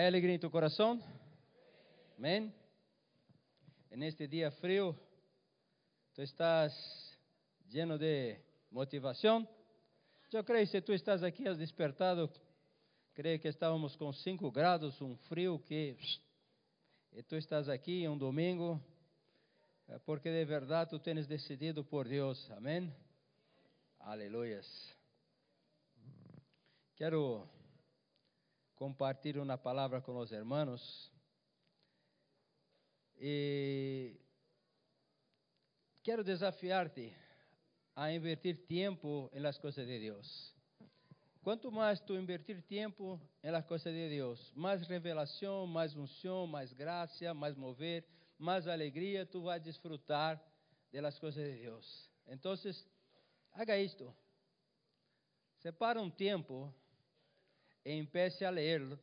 ¿Hay alegría en tu corazón? Amén. En este día frío, tú estás lleno de motivación. Yo creo que si tú estás aquí, has despertado, creo que estábamos con 5 grados, un frío que... E tú estás aqui um domingo, é porque de verdade tu tens decidido por Deus. Amém? Aleluias. Quero compartilhar uma palavra com os irmãos. E quero desafiar-te a invertir tempo em las coisas de Deus. Quanto mais tu invertir tempo em las coisas de Deus, mais revelação, mais unção, mais graça, mais mover, mais alegria tu vai desfrutar de las coisas de Deus. Então, haga isto. Separa um tempo e empiece a ler.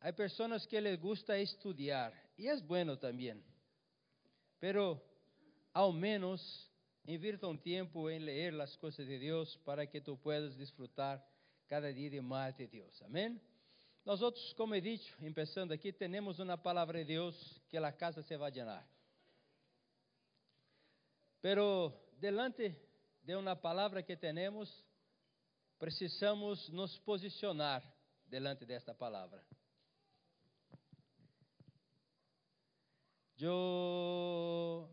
Há pessoas que les gusta estudar, e é bueno também. Pero, ao menos, Invirta um tempo em ler as coisas de Deus para que tu puedas desfrutar cada dia de mais de Deus. Amém? Nós outros, como he dicho, começando aqui, temos uma palavra de Deus que a casa se vai llenar. Pero delante de uma palavra que temos, precisamos nos posicionar delante desta palavra. Eu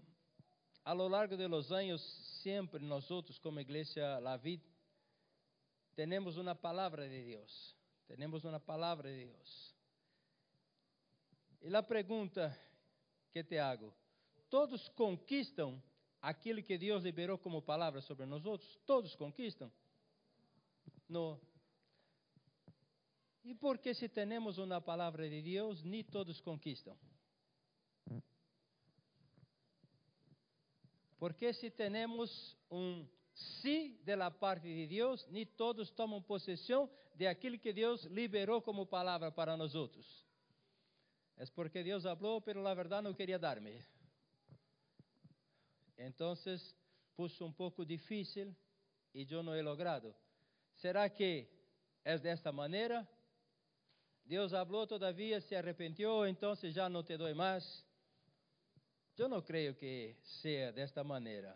a lo largo de los años, siempre nosotros como iglesia La Vid, tenemos una palabra de Dios. Tenemos una palabra de Dios. E a pergunta que te hago: todos conquistam aquilo que Deus liberou como palavra sobre nós outros? Todos conquistam? Não. E por que se temos uma palavra de Deus, nem todos conquistam? Porque se temos um sí de la parte de Deus, nem todos tomam possessão de aquilo que Deus liberou como palavra para nós outros. É porque Deus falou, pero la verdade não queria dar-me. Então, puso um pouco difícil e eu não he logrado. Será que é desta maneira? Deus falou, todavia se arrependeu, então já não te dou mais. Eu não creio que seja desta maneira.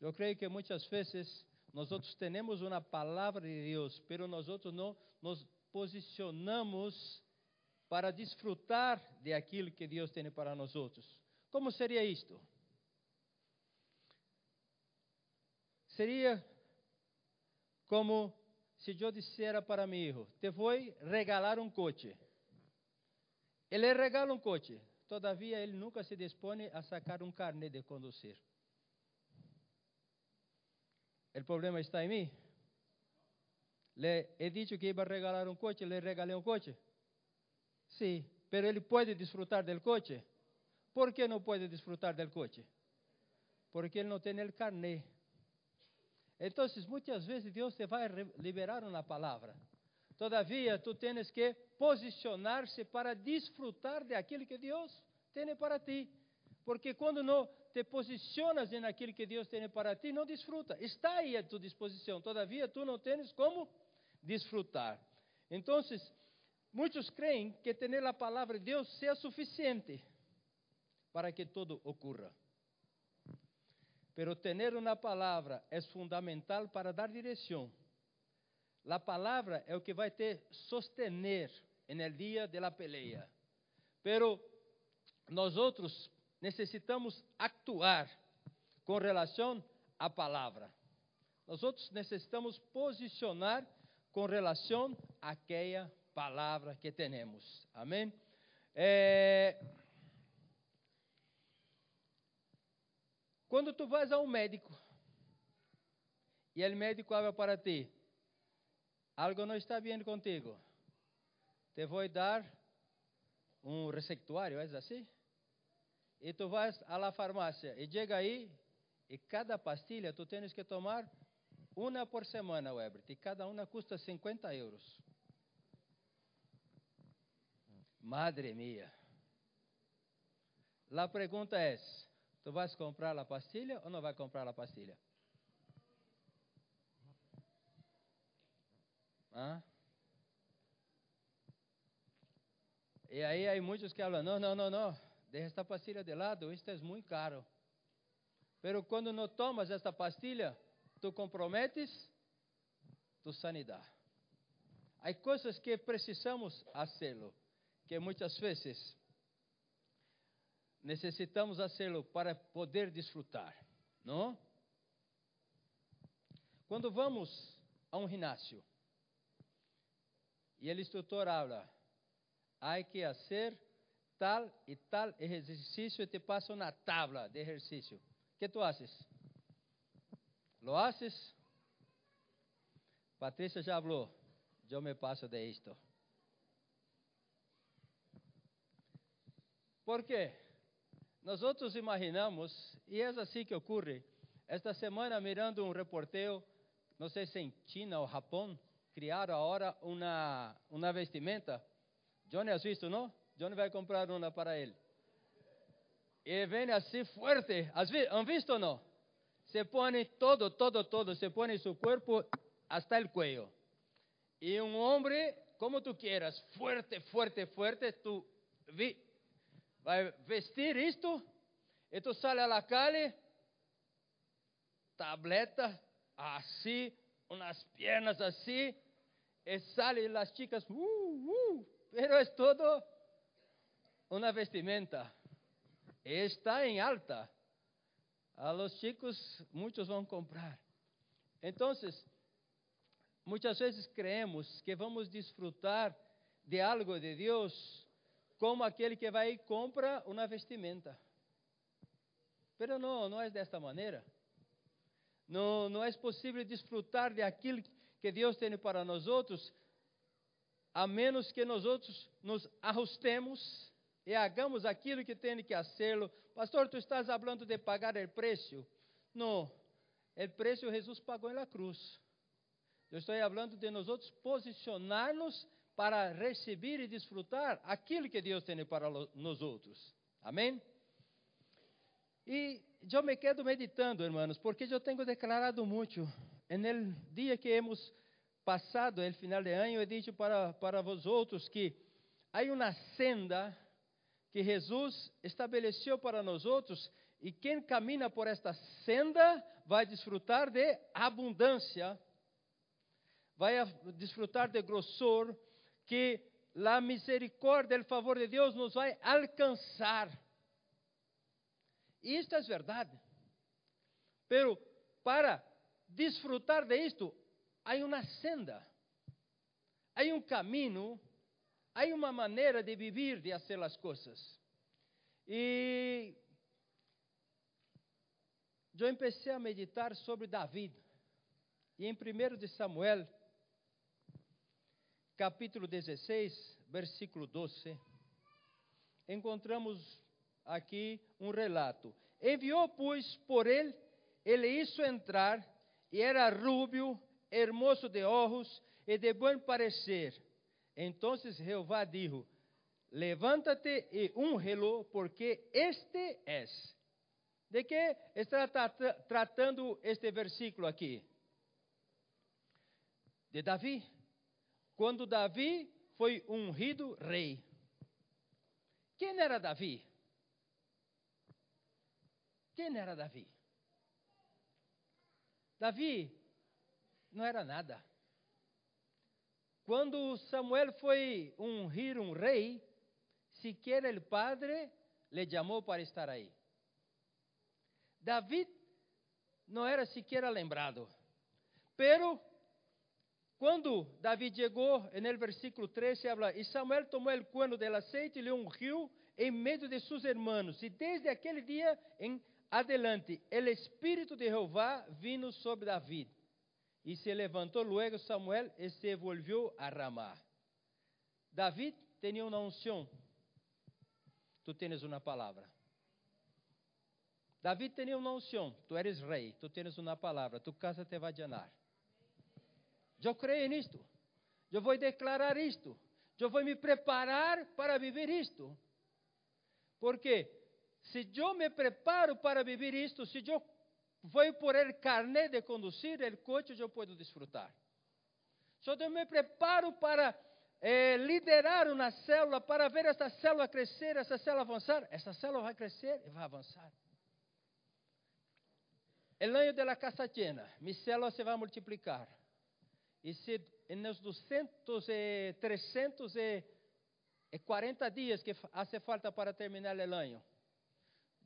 Eu creio que muitas vezes nós temos uma palavra de Deus, pero nós não nos posicionamos para desfrutar de aquilo que Deus tem para nós. Como seria isto? Seria como se eu dissera para meu filho: te vou regalar um coche. Ele regala um coche. Todavia, ele nunca se dispõe a sacar um carnet de conduzir. O problema está em mim. Le he dicho que iba a regalar um coche, le regalé um coche. Sí, pero ele pode desfrutar del coche. ¿Por que não pode desfrutar del coche? Porque ele não tem o carnet. Então, muitas vezes Deus te vai liberar uma palavra. Todavia, tu tens que posicionar-se para desfrutar de aquilo que Deus tem para ti. Porque quando não te posicionas em aquilo que Deus tem para ti, não desfruta. Está aí à tua disposição. Todavia, tu não tens como desfrutar. Então, muitos creem que ter a palavra de Deus seja suficiente para que tudo ocorra. Pero ter uma palavra é fundamental para dar direção. A palavra é o que vai te sostener no dia da peleia. Pero nós outros necessitamos actuar com relação à palavra. Nós outros necessitamos posicionar com relação àquela palavra que temos. Amém? É... Quando tu vas a um médico e o médico habla para ti, algo não está bem contigo, te vou dar um receptuário, é assim? E tu a la farmácia e chega aí e cada pastilha tu tens que tomar uma por semana, Weber, e cada uma custa 50 euros. Madre mia. A pergunta é: tu vas comprar a pastilha ou não vai comprar a pastilha? ¿Ah? E aí há muitos que falam, não, não, não, não, deixa esta pastilha de lado, isto é muito caro. Pero quando não tomas esta pastilha, tu comprometes tu sanidade. Há coisas que precisamos fazê-lo, que muitas vezes necessitamos fazê-lo para poder desfrutar, não? Quando vamos a um ginásio e o instrutor habla, há que fazer tal e tal exercício e te passa uma tabla de exercício. que tu haces? ¿Lo haces? Patrícia já falou, eu me passo de isto. Por quê? Nós outros imaginamos, e é assim que ocorre. Esta semana, mirando um reporteio, não sei se em China ou Japão, criaram agora uma, uma vestimenta. Johnny has visto, não? Johnny vai comprar uma para ele. E vem assim forte. ¿Han visto ou não? Se põe todo, todo, todo, se põe seu corpo hasta o cuello. E um homem, como tu quieras, fuerte, fuerte, fuerte, tu vi, vai vestir isto, e tu a la calle, tableta, assim, umas pernas assim, e sale as chicas, uh, uh, pero é todo uma vestimenta. Está em alta. A los chicos, muitos vão comprar. Então, muitas vezes creemos que vamos desfrutar de algo de Deus como aquele que vai e compra uma vestimenta. Pero não, não é desta maneira. Não, não é possível desfrutar de aquilo que Deus tem para nós outros, a menos que nós outros nos ajustemos e hagamos aquilo que tem que hacerlo. Pastor, tu estás falando de pagar o preço? Não, o preço Jesus pagou na cruz. Eu estou falando de nós outros posicionar-nos para receber e desfrutar aquilo que Deus tem para nós outros. Amém? E eu me quedo meditando, hermanos, porque eu tenho declarado muito. No dia que hemos passado, o final de ano, eu disse para, para vós que há uma senda que Jesus estabeleceu para nós outros, e quem camina por esta senda vai desfrutar de abundância, vai desfrutar de grossor, que a misericórdia, o favor de Deus nos vai alcançar. Isto é verdade. Pero para desfrutar de isto, há uma senda, há um caminho há uma maneira de viver, de fazer as coisas. E eu comecei a meditar sobre David. E em 1 de Samuel, capítulo 16, versículo 12, encontramos aqui um relato. Enviou, pois, por ele, ele hizo entrar, e era rubio, hermoso de ojos e de bom parecer então Jeová dijo: Levántate e úngelo, porque este es. De que está tratando este versículo aqui? De Davi. Quando Davi foi ungido rei. Quem era Davi? Quem era Davi? Davi não era nada. Quando Samuel foi ungir um rei, sequer o padre lhe chamou para estar aí. David não era sequer lembrado. Pero, quando David chegou, no versículo 13, habla, e Samuel tomou o cuerno del aceite e lhe ungiu em meio de seus irmãos. E desde aquele dia em adelante, o Espírito de Jeová vino sobre David e se levantou luego Samuel e se volvió a Ramá. David tinha uma unção. Tu tens uma palavra. David tinha uma unção. Tu eres rei. Tu tens uma palavra. Tu casa te vai llenar. Eu creio nisto. Eu vou declarar isto. Eu vou me preparar para viver isto. Porque se eu me preparo para viver isto, se eu Voy por el carnet de conducir el coche, eu posso desfrutar. Só eu me preparo para é, liderar uma célula para ver essa célula crescer, essa célula avançar, essa célula vai crescer e vai avançar. El año de la casa llena, mi célula se vai multiplicar. E se nos 200 e 340 dias que hace falta para terminar o ano,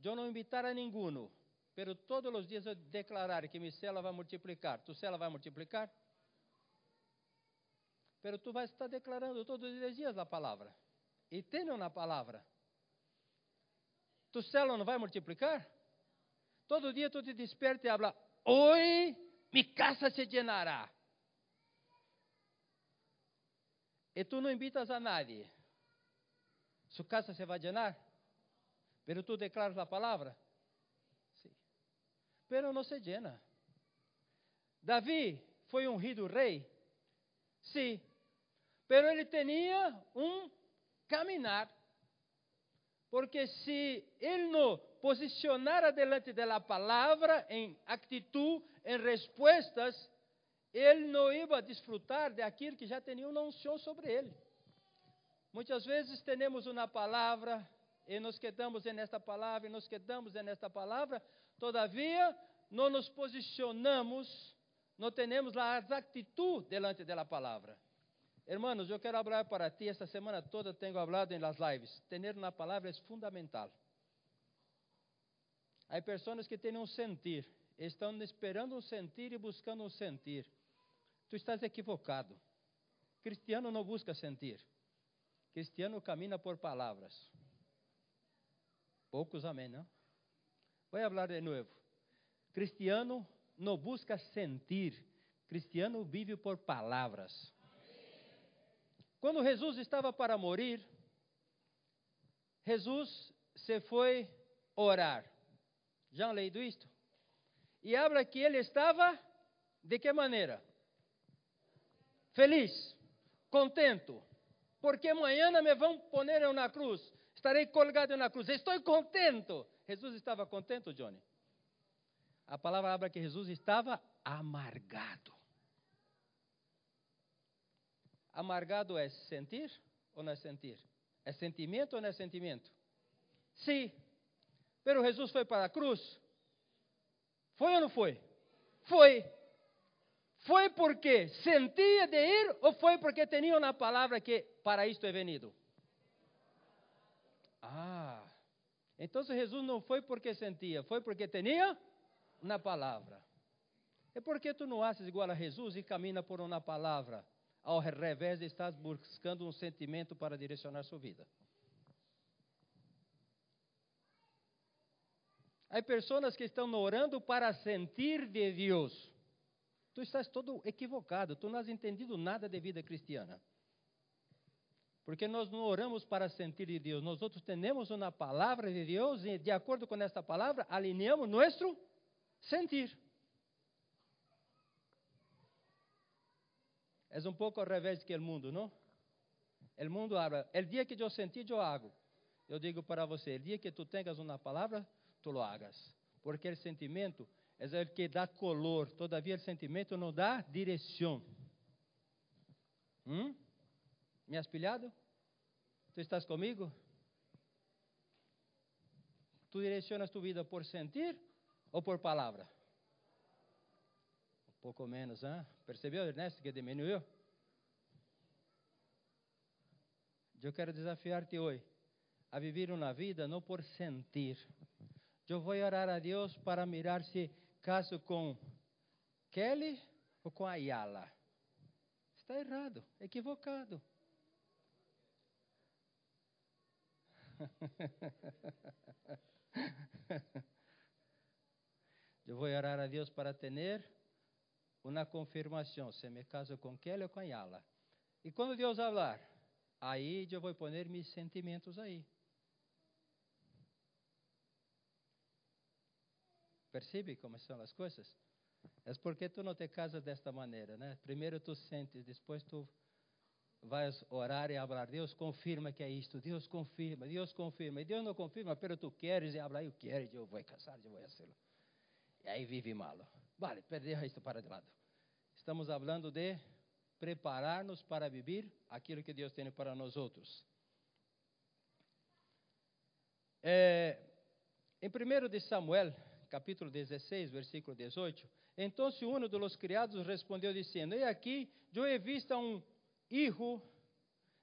eu não invitar a ninguno, pero todos os dias eu declarar que mi célula vai multiplicar. Tu célula vai multiplicar? Pero tu vai estar declarando todos os dias a palavra. E tenho na palavra. Tu célula não vai multiplicar? Todo dia tu te desperta e habla, hoje mi casa se llenará. E tu não invitas a nadie. Sua casa se vai llenar? Pero tu declaras a palavra? Sim. Pero não se llena. Davi foi ungido rei? Sim. Pero ele tinha um caminhar. Porque se ele não posicionara delante da palavra em atitude, em respostas, ele não ia desfrutar de aquilo que já tinha uma unção sobre ele. Muitas vezes temos uma palavra e nos quedamos nesta palavra e nos quedamos nesta palavra, todavia não nos posicionamos, não temos as atitudes delante da palavra. Hermanos, eu quero falar para ti, esta semana toda tenho falado em las lives. Ter uma palavra é fundamental. Há pessoas que têm um sentir, estão esperando um sentir e buscando um sentir. Tu estás equivocado. Cristiano não busca sentir. Cristiano camina por palavras. Poucos amém, não? Vou falar de novo. Cristiano não busca sentir. Cristiano vive por palavras. Quando Jesus estava para morrer, Jesus se foi orar. Já leído isto? E habla que ele estava de que maneira? Feliz, contento, porque amanhã me vão poner na cruz, estarei colgado na cruz, estou contento. Jesus estava contento, Johnny? A palavra habla que Jesus estava amargado. Amargado é sentir ou não é sentir? É sentimento ou não é sentimento? Sim. Pero Jesus foi para a cruz. Foi ou não foi? Foi. Foi porque sentia de ir ou foi porque tinha uma palavra que para isto é venido? Ah, então Jesus não foi porque sentia, foi porque tinha uma palavra. É porque tu não haces igual a Jesus e camina por uma palavra ao revés estar buscando um sentimento para direcionar sua vida. Há pessoas que estão orando para sentir de Deus. Tu estás todo equivocado, tu não has entendido nada de vida cristiana. Porque nós não oramos para sentir de Deus, nós outros temos uma palavra de Deus e de acordo com esta palavra alinhamos nosso sentir. É um pouco ao revés que o mundo, não? O mundo habla, o dia que eu senti, eu hago. Eu digo para você, o dia que tu tenhas uma palavra, tu lo hagas. Porque o sentimento é o que dá color, todavia o sentimento não dá direção. Hum? Me has pilhado? Tu estás comigo? Tu direcionas tu vida por sentir ou por palavra? pouco menos, hein? Percebeu, Ernesto, que diminuiu? Eu quero desafiar-te hoje a viver uma vida não por sentir. Eu vou orar a Deus para mirar se caso com Kelly ou com Ayala. Está errado, equivocado. Eu vou orar a Deus para ter uma confirmação, se me caso com Kelly ou com Yala. E quando Deus falar, aí eu vou pôr meus sentimentos aí. Percebe como são as coisas? É porque tu não te casas desta maneira, né? Primeiro tu sentes, depois tu vais orar e falar, Deus confirma que é isto, Deus confirma, Deus confirma. E Deus não confirma, pero tu queres e habla, eu quero, eu vou casar, eu vou fazer. E aí vive malo. Vale, perdeu isto para de lado. Estamos falando de preparar-nos para viver aquilo que Deus tem para nós outros. É, em 1 de Samuel, capítulo 16, versículo 18, então um dos criados respondeu dizendo: E aqui eu he visto um hijo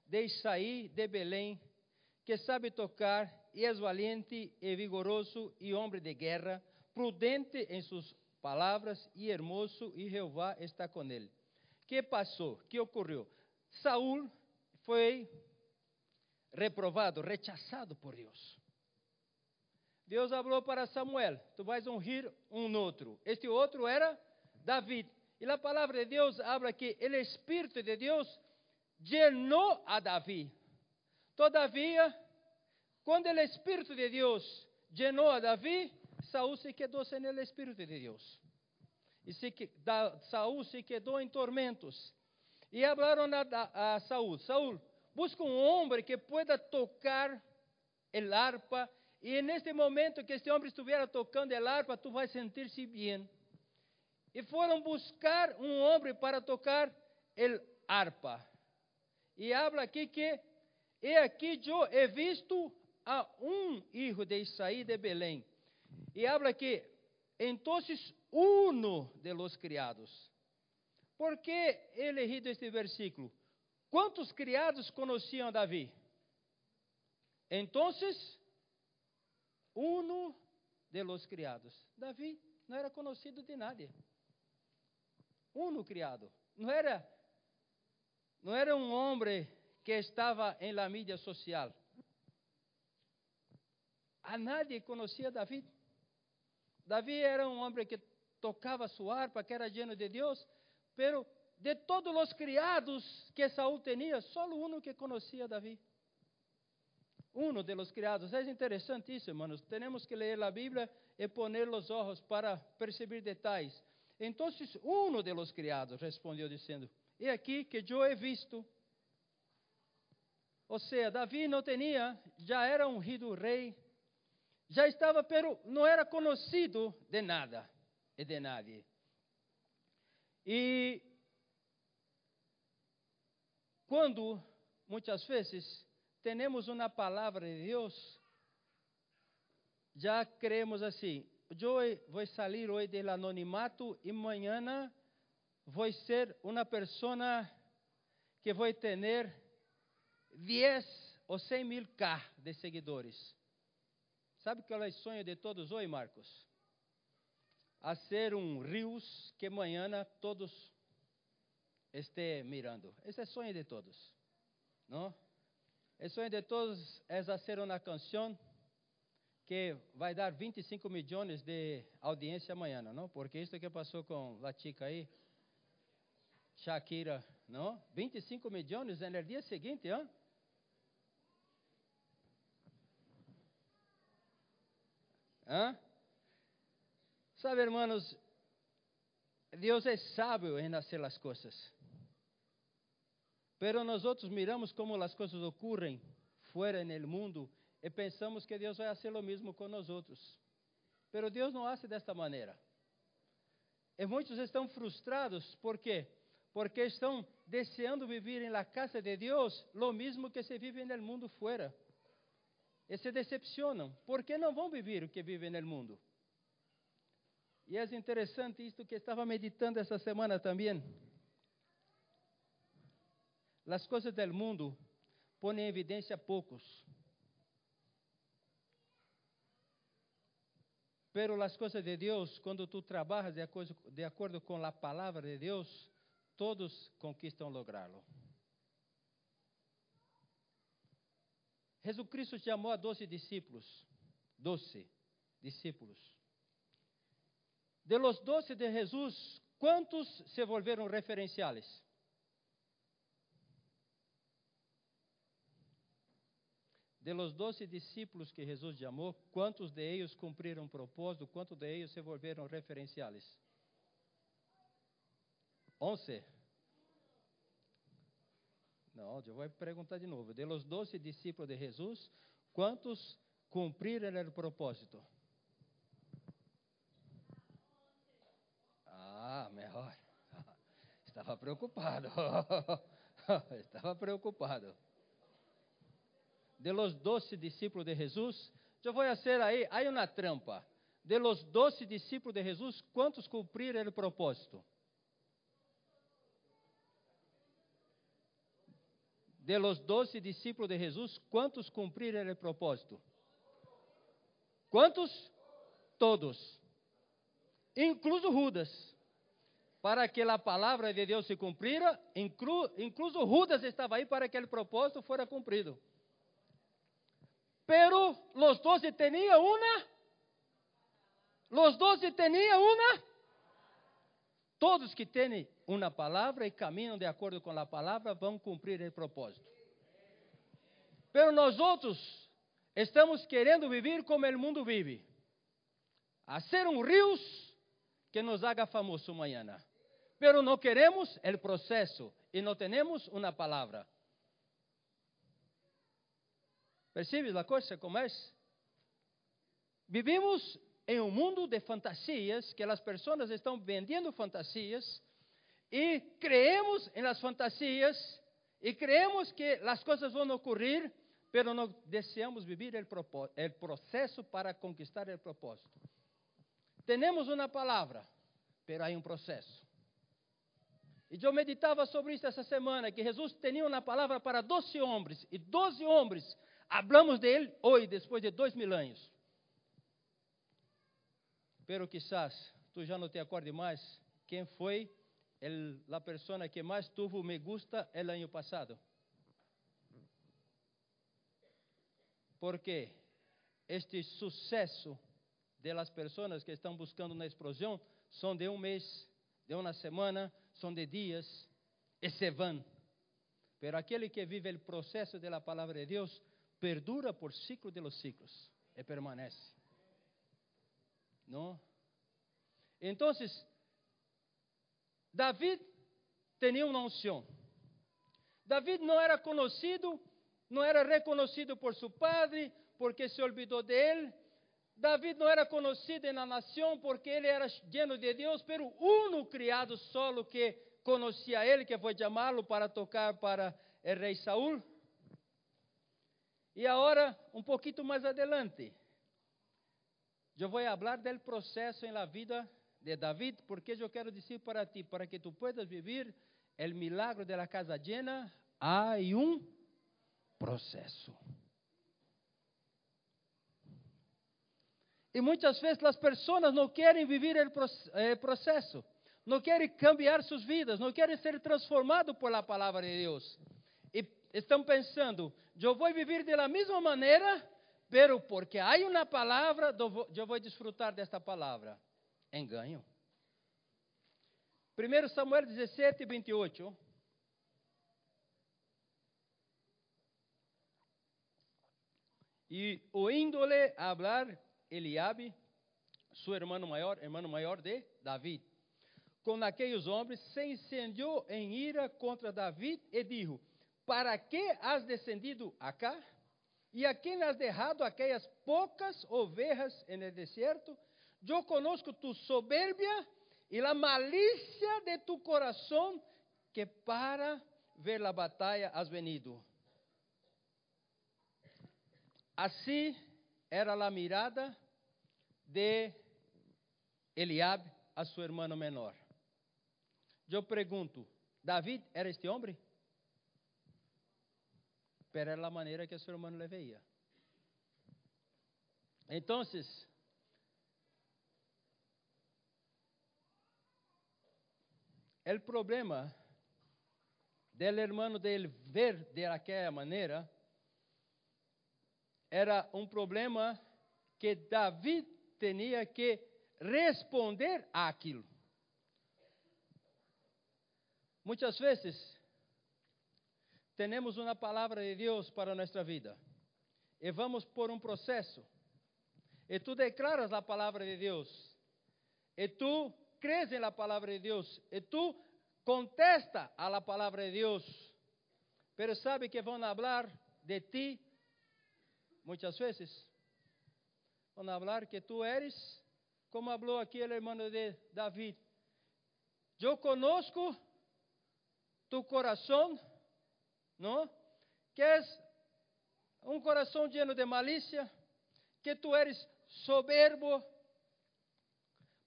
de Isaí de Belém, que sabe tocar e é valiente e vigoroso e homem de guerra, prudente em suas palavras e hermoso, e Jeová está com ele. que passou? que ocorreu? Saúl foi reprovado, rechazado por Deus. Deus falou para Samuel: Tu vais ungir um outro. Este outro era David. E a palavra de Deus habla que o Espírito de Deus llenou a Davi. Todavia, quando o Espírito de Deus llenou a Davi, Saúl se quedou sem o Espírito de Deus. E se, da, Saúl se quedou em tormentos. E falaram a, a Saúl: Saúl, busca um homem que pueda tocar el arpa. E neste momento que este homem estiver tocando el arpa, tu vais sentir-se bem. E foram buscar um homem para tocar el arpa. E habla aqui que, e aqui eu he visto a um hijo de Isaí de Belém. E habla que, então, uno de los criados. Por que he este versículo? Quantos criados conheciam Davi? Então, uno de los criados. Davi não era conhecido de nadie. Uno criado. Não era não era um homem que estava em la mídia social. A nadie conhecia Davi. Davi era um homem que tocava sua harpa, que era lleno de Deus, pero de todos os criados que Saúl tinha, só um que conhecia Davi. Um de los criados. Interessante isso, hermanos. Temos que ler a Bíblia e poner os olhos para perceber detalhes. Então, um de los criados respondeu dizendo: E aqui que eu he visto. Ou seja, Davi não tinha, já era ungido rei, já estava, pero não era conhecido de nada e de nadie. E quando muitas vezes temos uma palavra de Deus, já creemos assim: eu vou sair hoje do anonimato e amanhã vou ser uma pessoa que vou ter 10 ou 100 mil K de seguidores. Sabe qual é o sonho de todos hoje, Marcos? A ser um rios que amanhã todos estejam mirando. Esse é o sonho de todos, não? O sonho de todos é fazer uma canção que vai dar 25 milhões de audiência amanhã, não? Porque isso que passou com a chica aí, Shakira, não? 25 milhões no dia seguinte, não? Hã? Sabe, hermanos, Deus é sábio em fazer as coisas. Pero nós outros miramos como as coisas ocorrem fora no mundo e pensamos que Deus vai fazer o mesmo com nós outros. Pero Deus não faz desta maneira. E muitos estão frustrados, por quê? Porque estão desejando viver na casa de Deus lo mesmo que se vive no mundo fora. E se decepcionam, porque não vão viver o que vivem no mundo. E é interessante isto que estava meditando essa semana também. As coisas do mundo põem em evidência poucos. Pero as coisas de Deus, quando tu trabalhas de de acordo com a palavra de Deus, todos conquistam lográ-lo. Jesus Cristo chamou a doze discípulos. Doze discípulos. De los doze de Jesus, quantos se volveram referenciais? De los doze discípulos que Jesus chamou, quantos de eles cumpriram o propósito, quantos de eles se volveram referenciais? Onze. Não, eu vou perguntar de novo. De los doze discípulos de Jesus, quantos cumpriram o propósito? Ah, melhor. estava preocupado. estava preocupado. De los doce discípulos de Jesús, eu vou fazer aí, aí uma trampa. De los doce discípulos de Jesus, quantos cumpriram o propósito? De los doce discípulos de Jesus, quantos cumpriram o propósito? Quantos? Todos. Incluso Judas para que a palavra de Deus se cumprira, inclu, incluso Judas estava aí para que o propósito fora cumprido. Pero los doce tinham uma, los doce tinham uma, todos que têm uma palavra e caminham de acordo com a palavra vão cumprir o propósito. Pero nós outros estamos querendo viver como o mundo vive, a ser um rios que nos haga famoso amanhã pero no queremos el proceso y no tenemos una palabra. ¿Percibes la cosa como es? Vivimos em um mundo de fantasias, que as pessoas estão vendendo fantasias, e creemos em las fantasias, e creemos que as coisas vão ocorrer, pero não desejamos viver o processo para conquistar o propósito. Temos uma palavra, pero há um processo. E eu meditava sobre isso essa semana, que Jesus tinha uma palavra para doze homens, e doze homens, hablamos de ele hoje, depois de dois mil anos. Pero quizás tu já não te acordes mais quem foi a pessoa que mais tuvo me gusta el ano passado. Porque este sucesso de las pessoas que estão buscando uma explosão são de um mês, de uma semana, são de dias e se vão. Pero aquele que vive o processo da palavra de Deus perdura por ciclo de los ciclos e permanece. Não? Então, David tinha uma unção. David não era conhecido, não era reconhecido por seu padre, porque se olvidou dele. David não era conhecido na nação porque ele era lleno de Deus, pero uno criado solo que conhecia ele, que foi chamá-lo para tocar para o rei Saul. E agora, um pouquinho mais adelante, eu vou falar do processo na vida de David, porque eu quero dizer para ti, para que tu puedas viver o milagre da casa llena, há um processo. E muitas vezes as pessoas não querem viver o processo, não querem cambiar suas vidas, não querem ser transformados por a palavra de Deus. Estão pensando, eu vou viver da mesma maneira, pero porque há uma palavra, eu vou desfrutar desta palavra. Engano. 1 Samuel 17, 28. E ouindo-lhe hablar, Eliabe, seu irmão maior, irmão maior de David. Com aqueles homens se incendiou em ira contra David e disse: Para que has descendido acá? E a quem has derrado aquelas poucas ovelhas no deserto? Eu conosco tu soberbia e a malícia de tu coração, que para ver a batalha has venido. Assim era a mirada de Eliabe a seu irmão menor. Eu pergunto, David era este homem? Pero era a maneira que seu irmão le veía. Então, o problema del hermano dele ver de aquela maneira era um problema que David tinha que responder àquilo. Muitas vezes, temos uma palavra de Deus para nossa vida. E vamos por um processo. E tu declaras a palavra de Deus, e tu crees na palavra de Deus, e tu contesta a la palavra de Deus, pero sabe que vão falar de ti muitas vezes Vão falar que tu eres, como falou aqui o irmão de David. Eu conosco tu coração, não? Que és um coração lleno de malícia, que tu eres soberbo.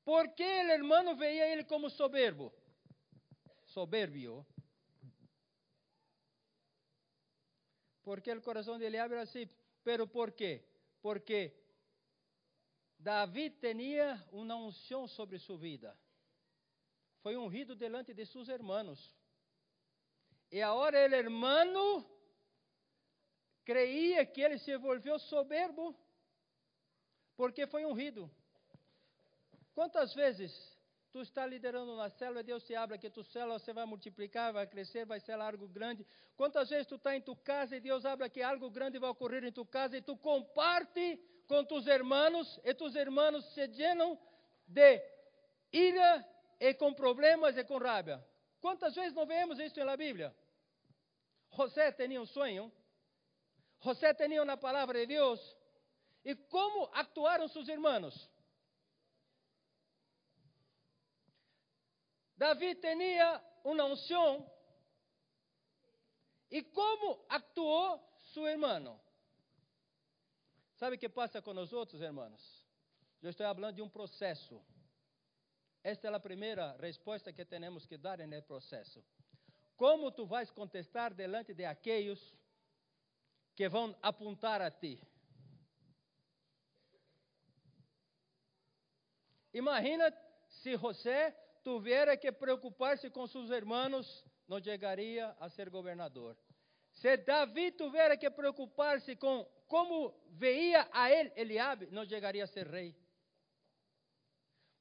¿Por qué el hermano veía ele como soberbo? Soberbio. Porque el corazón de él habla así. ¿Pero por qué? Porque David tinha uma unção sobre sua vida. Foi ungido delante de seus irmãos. E agora ele, hermano, creia que ele se volveu soberbo, porque foi ungido. Quantas vezes tu está liderando na célula, Deus te abre que tu célula você vai multiplicar, vai crescer, vai ser algo grande. Quantas vezes tu está em tu casa e Deus abre que algo grande vai ocorrer em tu casa e tu comparte com tus irmãos e tus irmãos se llenam de ira e com problemas e com raiva. Quantas vezes não vemos isso na Bíblia? José tinha um sonho, José tinha uma palavra de Deus, e como actuaram seus irmãos? Davi tinha uma unção, e como actuou seu irmão? Sabe o que passa com nós outros, irmãos? Eu estou falando de um processo. Esta é a primeira resposta que temos que dar no processo. Como tu vais contestar delante de aqueles que vão apontar a ti? Imagina se José tivesse que preocupar-se com seus irmãos, não chegaria a ser governador. Se Davi tivesse que preocupar-se com como veia a ele Eliabe, não chegaria a ser rei.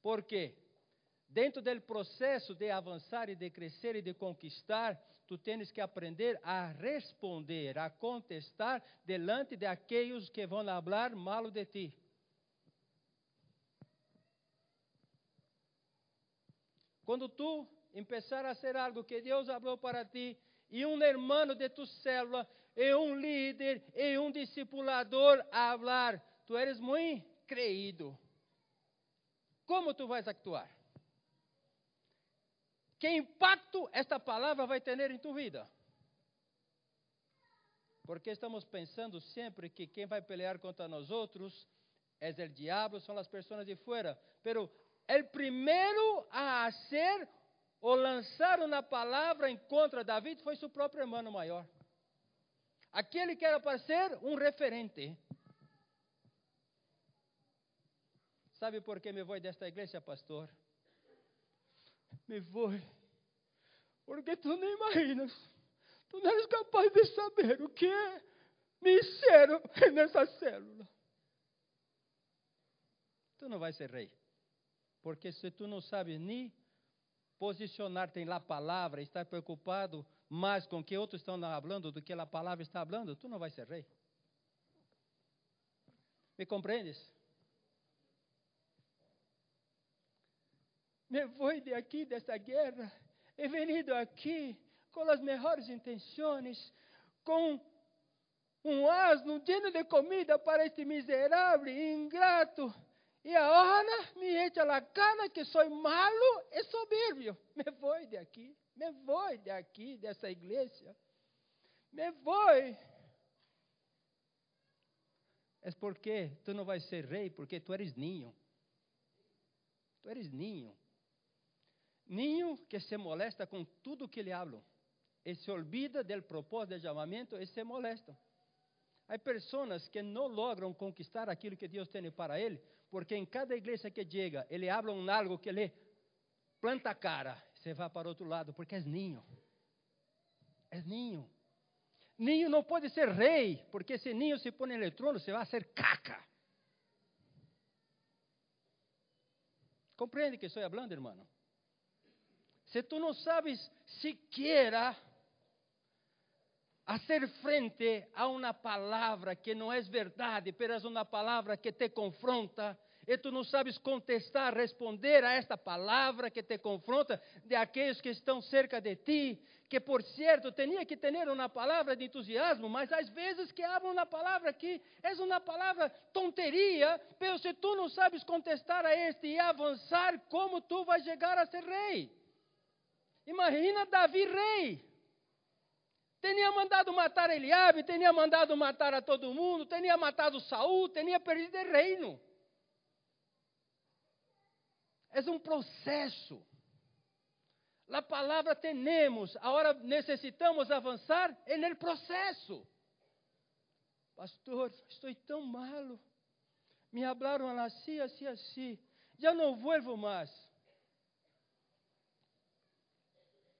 Por quê? Dentro do processo de avançar e de crescer e de conquistar, tu tens que aprender a responder, a contestar delante de aqueles que vão falar mal de ti. Quando tu começar a fazer algo que Deus falou para ti, e um irmão de tu célula, e um líder, e um discipulador a falar, tu eres muito creído. Como tu vais actuar? Que impacto esta palavra vai ter em tu vida? Porque estamos pensando sempre que quem vai pelear contra nós outros é o diabo, são as pessoas de fora. Pero o primeiro a ser ou lançar uma palavra em contra de David foi seu próprio irmão maior. Aquele que era para ser um referente. Sabe por que me vou desta igreja, pastor? Me vou. Porque tu não imaginas. Tu não eres capaz de saber o que me hicieron nessa célula. Tu não vais ser rei. Porque se tu não sabes nem posicionar-te na palavra, estar preocupado mais com o que outros estão falando do que a palavra está falando, tu não vais ser rei. Me compreendes? Me vou de aqui, desta guerra, he venido aqui com as melhores intenções, com um asno lleno de comida para este miserável e ingrato e agora me echa a cara que sou malo e soberbio. Me vou de aqui, me vou de aqui, dessa igreja. Me vou. É porque tu não vais ser rei, porque tu eres ninho. Tu eres ninho. Ninho que se molesta com tudo que lhe hablam. E se olvida do propósito de chamamento e se molesta. Há pessoas que não logram conquistar aquilo que Deus tem para ele, porque em cada igreja que chega, ele habla um algo que ele planta a cara, você vai para outro lado, porque é ninho. É ninho. Ninho não pode ser rei, porque se ninho se põe trono, você vai ser caca. Compreende que estou falando, irmão? Se tu não sabes sequer hacer frente a uma palavra que não é verdade, mas uma palavra que te confronta, e tu não sabes contestar, responder a esta palavra que te confronta de aqueles que estão cerca de ti, que por certo tinha que ter uma palavra de entusiasmo, mas às vezes que hablam uma palavra que é uma palavra tonteria, mas se tu não sabes contestar a este e avançar, como tu vais chegar a ser rei? Imagina Davi rei Tinha mandado matar Eliabe, tinha mandado matar a todo mundo, tinha matado Saul, tinha perdido o reino. É um processo. A palavra temos, agora necessitamos avançar no processo. Pastor, estou tão malo. Me hablaram assim, assim, assim. Já não vuelvo mais.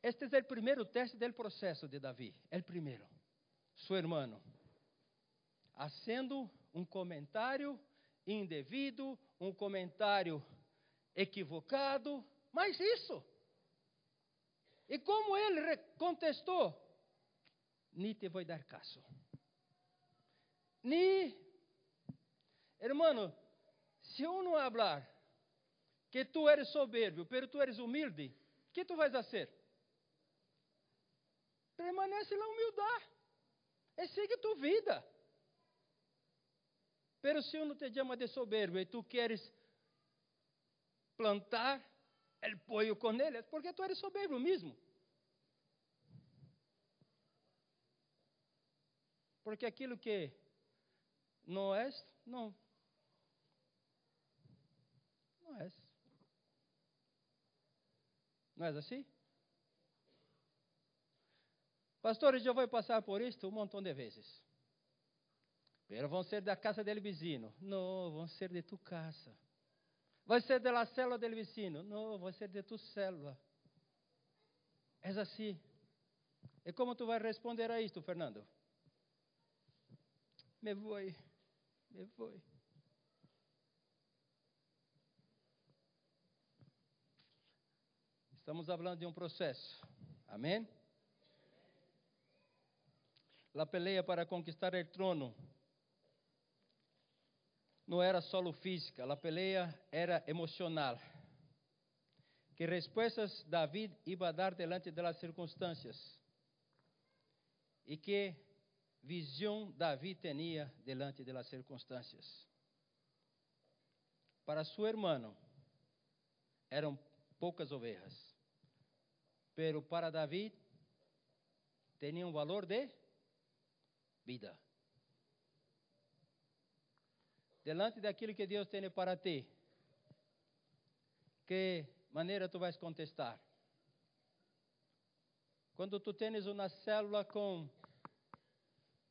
Este é o primeiro teste do processo de Davi. É o primeiro. Su hermano. Haciendo um comentário indevido, um comentário equivocado, mas isso. E como ele contestou? Ni te vou dar caso. Ni, hermano, se uno hablar que tu eres soberbio, pero tu eres humilde, que tu vais fazer? Permanece na humildade. E siga tu vida. Pero se uno te chama de soberbio e tu queres plantar el pollo com ele, é porque tu eres soberbio mesmo. Porque aquilo que não és, não. Não és. Não é assim? Pastores, eu vou passar por isto um montão de vezes. Pero vão ser da casa del vizinho. Não, vão ser de tu casa. Vai ser da célula del vizinho. Não, vai ser de tu célula. É assim. E como tu vai responder a isto, Fernando? Me vou, me vou. Estamos falando de um processo. Amém? A peleia para conquistar o trono não era só física, a peleia era emocional. Que respostas David iba a dar delante das circunstâncias e que visão Davi tinha delante das circunstâncias. Para seu irmão eram poucas ovelhas, pero para Davi tinha um valor de vida. Delante daquilo que Deus tem para ti, que maneira tu vais contestar? Quando tu tens uma célula com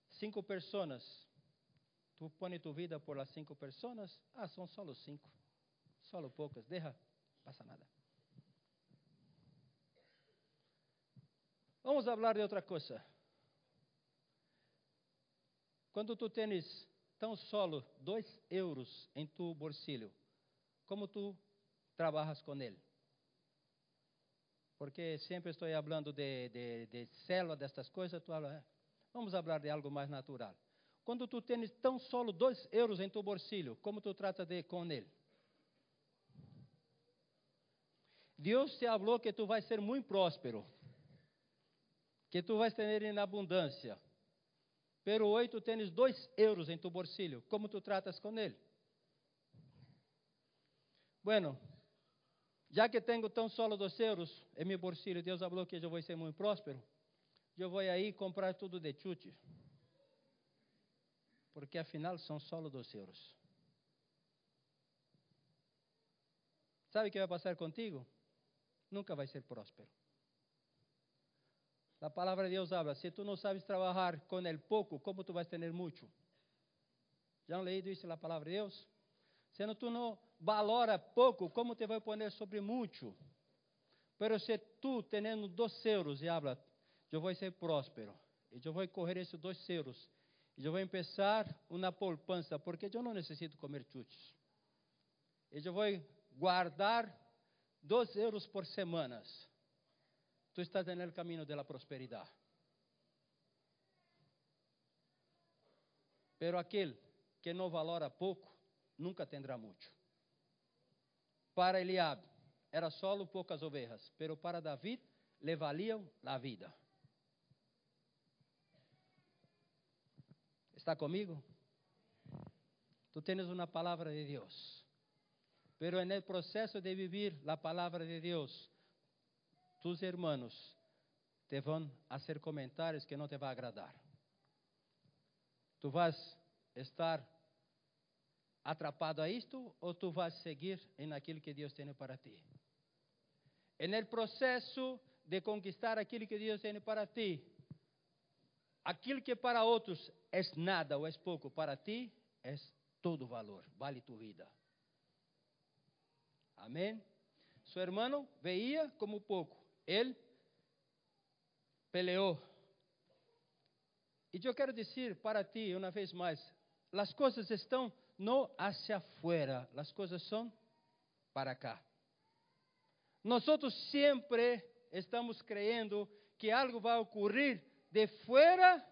cinco pessoas, tu pões tu vida por las cinco pessoas? Ah, são só cinco, só poucas, deixa, passa nada. Vamos falar de outra coisa. Quando tu tens tão solo dois euros em tu bolsillo, como tu trabalhas com ele? Porque sempre estou falando de, de, de célula, destas coisas, tu habla, vamos falar de algo mais natural. Quando tu tens tão solo dois euros em tu bolsillo, como tu trata de com ele? Deus te falou que tu vais ser muito próspero, que tu vais ter em abundância. Pero hoje tu tens dois euros em tu bolsillo. Como tu tratas com ele? Bueno, já que tenho tão solo dois euros em meu bolsillo, Deus falou que eu vou ser muito próspero. Eu vou aí comprar tudo de chute. Porque afinal são solo dois euros. Sabe o que vai passar contigo? Nunca vai ser próspero. A palavra de Deus habla, se tu não sabes trabalhar com el pouco, como tu vais ter muito? Já han leído isso na palavra de Deus? Se tu não valora pouco, como te vai poner sobre muito? Pero se tu, tendo dois euros, e habla, eu vou ser próspero, e eu vou correr esses dois euros, e eu vou começar uma poupança, porque eu não necessito comer chutes. E eu vou guardar dois euros por semanas tu estás en el camino de la prosperidad. Pero aquele que não valora pouco, nunca tendrá muito. Para Eliabe, era solo poucas ovelhas, pero para David, le valiam a vida. ¿Está comigo? Tu tens uma palavra de Deus. Pero en el proceso de vivir la palavra de Deus, tus hermanos te vão fazer comentários que não te vão agradar. Tu vas estar atrapado a isto ou tu vas seguir em aquilo que Deus tem para ti? En el processo de conquistar aquilo que Deus tem para ti, aquilo que para outros é nada ou é pouco, para ti é todo valor, vale tu vida. Amém? Seu irmão veía como pouco, ele peleou. E eu quero dizer para ti, uma vez mais, as coisas estão não hacia afuera, as coisas são para cá. Nós sempre estamos creyendo que algo vai ocorrer de fora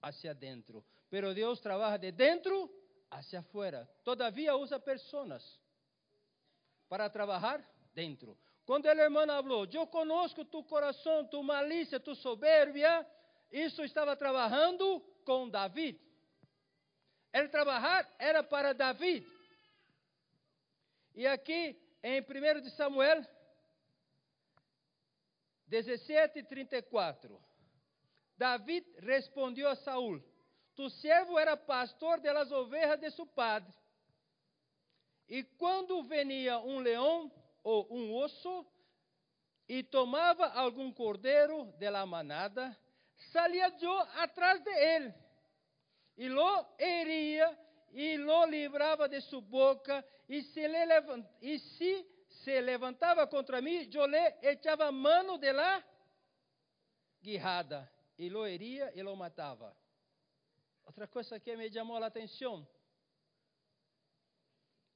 hacia dentro, pero Deus trabalha de dentro hacia afuera. Todavia usa pessoas para trabalhar dentro. Quando o irmão falou, eu conosco tu coração, tu malícia, tu soberbia, isso estava trabalhando com David. El trabalhar era para David. E aqui em 1 de Samuel 17, 34. David respondeu a Saul: Tu servo era pastor de las ovejas de seu padre. E quando venia um leão ou um osso e tomava algum cordeiro de la manada, salia eu atrás de ele e lo heria e lo livrava de sua boca e se, levant, e se se levantava contra mim, eu lhe echava mano de la guirrada e lo heria e lo matava. Outra coisa que me chamou a atenção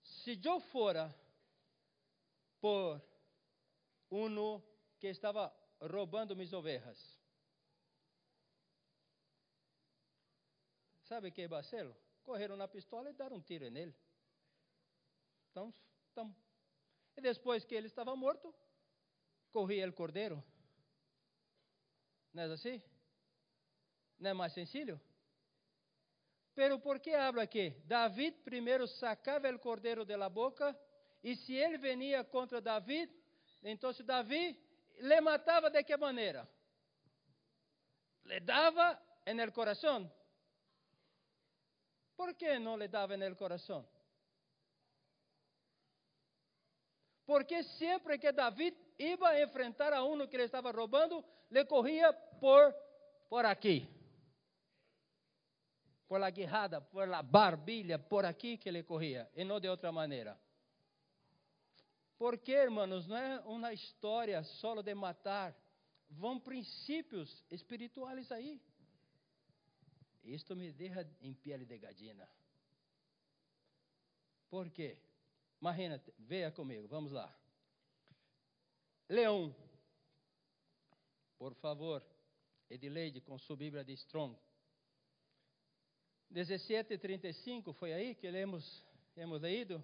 se eu fora por um que estava roubando minhas ovelhas, sabe que é Bacelo? Correram na pistola e deram um tiro nele. Então, então. E depois que ele estava morto, corria o cordeiro. Não é assim? Não é mais sencillo? Pero por que habla aqui? David primeiro sacava o cordeiro de la boca, e se ele venia contra David, então Davi le matava de que maneira? Le dava en el corazón. ¿Por que não le dava en el corazón? Porque sempre que David iba a enfrentar a um que ele estava roubando, le corria por, por aqui por la guijada, por la barbilla, por aqui que ele corria, e não de outra maneira. Porque, irmãos, não é uma história só de matar, vão princípios espirituais aí. Isto me deixa em pele de gadina. Por quê? Imagina, veja comigo, vamos lá. Leão, por favor, Edileide, com sua Bíblia de Strong. 17:35 foi aí que lemos, hemos leído?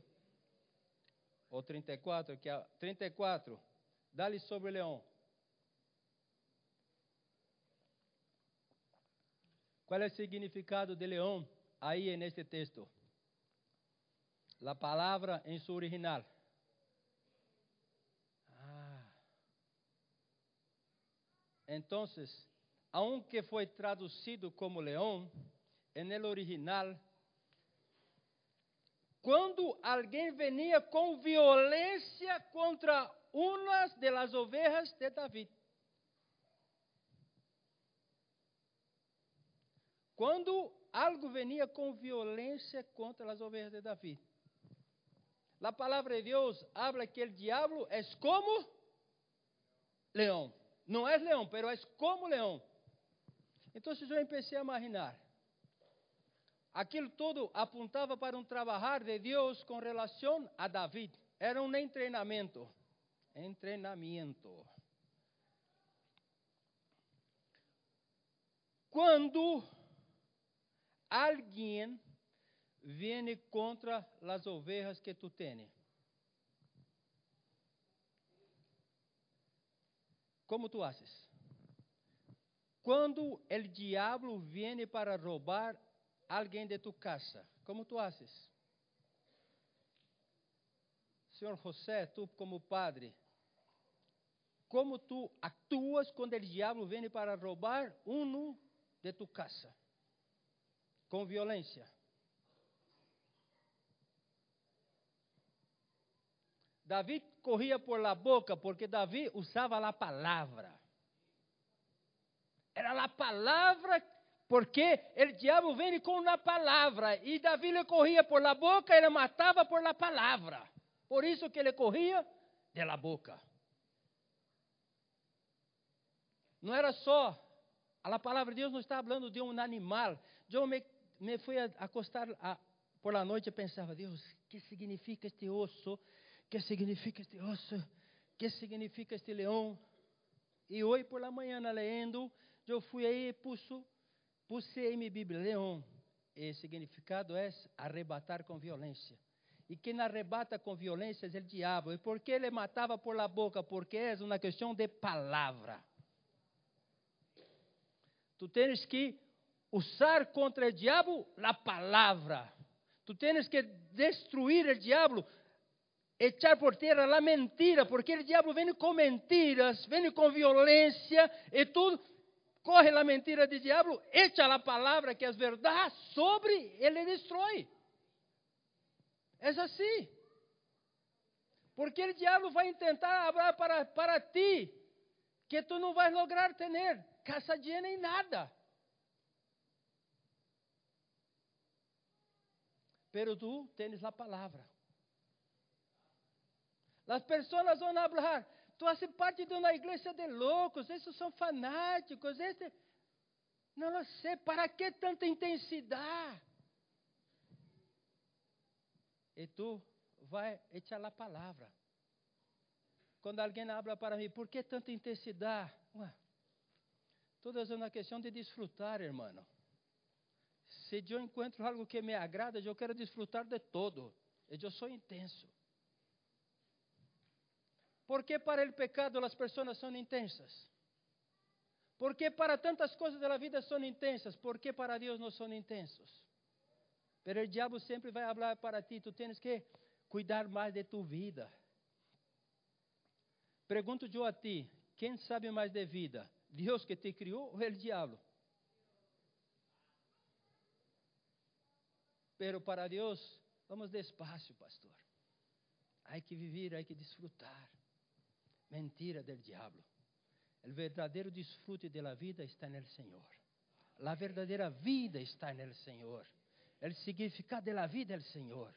Ou 34, que é 34. Dá-lhe sobre o leão. Qual é o significado de leão aí neste texto? A palavra em seu original. Ah. Então, aunque foi traduzido como leão, en el original, quando alguém venia com violência contra uma das ovelhas de David. Quando algo venia com violência contra as ovelhas de David. A palavra de Deus habla que o diabo é como leão. Não é leão, mas é como leão. Então, eu comecei a imaginar Aquilo todo apuntava para um trabalhar de Deus com relação a David. Era um treinamento. Treinamento. Quando alguém vem contra as ovelhas que tu tens, como tu haces? Quando o diabo vem para roubar alguém de tu casa, como tu haces? Senhor José, tu como padre, como tu actuas quando o diabo vem para roubar um de tu casa, com violência. Davi corria por la boca porque Davi usava a palavra. Era a palavra, porque o diabo vem com a palavra. E Davi le corria por la boca, ele matava por la palavra. Por isso que ele corria de la boca. Não era só, a palavra de Deus não está falando de um animal. Eu me, me fui acostar a, por la noite e pensava, Deus, que significa este osso? que significa este osso? que significa este leão? E hoje por la manhã, lendo, eu fui aí e puse, puse em minha Bíblia, leão. E o significado é arrebatar com violência. E quem arrebata com violência é o diabo. E por que ele matava por la boca? Porque é uma questão de palavra. Tu tens que usar contra o diabo a palavra. Tu tens que destruir o diabo echar por terra a mentira, porque o diabo vem com mentiras, vem com violência, e tudo corre a mentira do diabo, echa a palavra que é verdade sobre, ele destrói. É assim. Porque o diabo vai tentar falar para, para ti que tu não vais lograr ter casa llena nem nada. Pero tu tens a palavra. As pessoas vão falar, tu haces parte de uma igreja de loucos, esses são fanáticos, este... Não, sei, para que tanta intensidade? E tu vai echar a palavra. Quando alguém habla para mim, por que tanta intensidade? Ué, tudo é uma questão de desfrutar, irmão. Se eu encontro algo que me agrada, eu quero desfrutar de todo. Eu sou intenso. ¿Por qué para el pecado las personas son intensas? ¿Por qué para tantas cosas de la vida son intensas? ¿Por qué para Dios no son intensos? Pero el diablo sempre vai falar para ti, tu tens que cuidar mais de tu vida. Pergunto eu a ti, quem sabe mais de vida? Deus que te criou ou o diabo? Pero para Deus, vamos despacio, pastor. Hay que viver, hay que disfrutar. Mentira del diablo. El verdadero disfrute de la vida está en el Señor. La verdadera vida está el Señor. El significado de la vida es el Señor.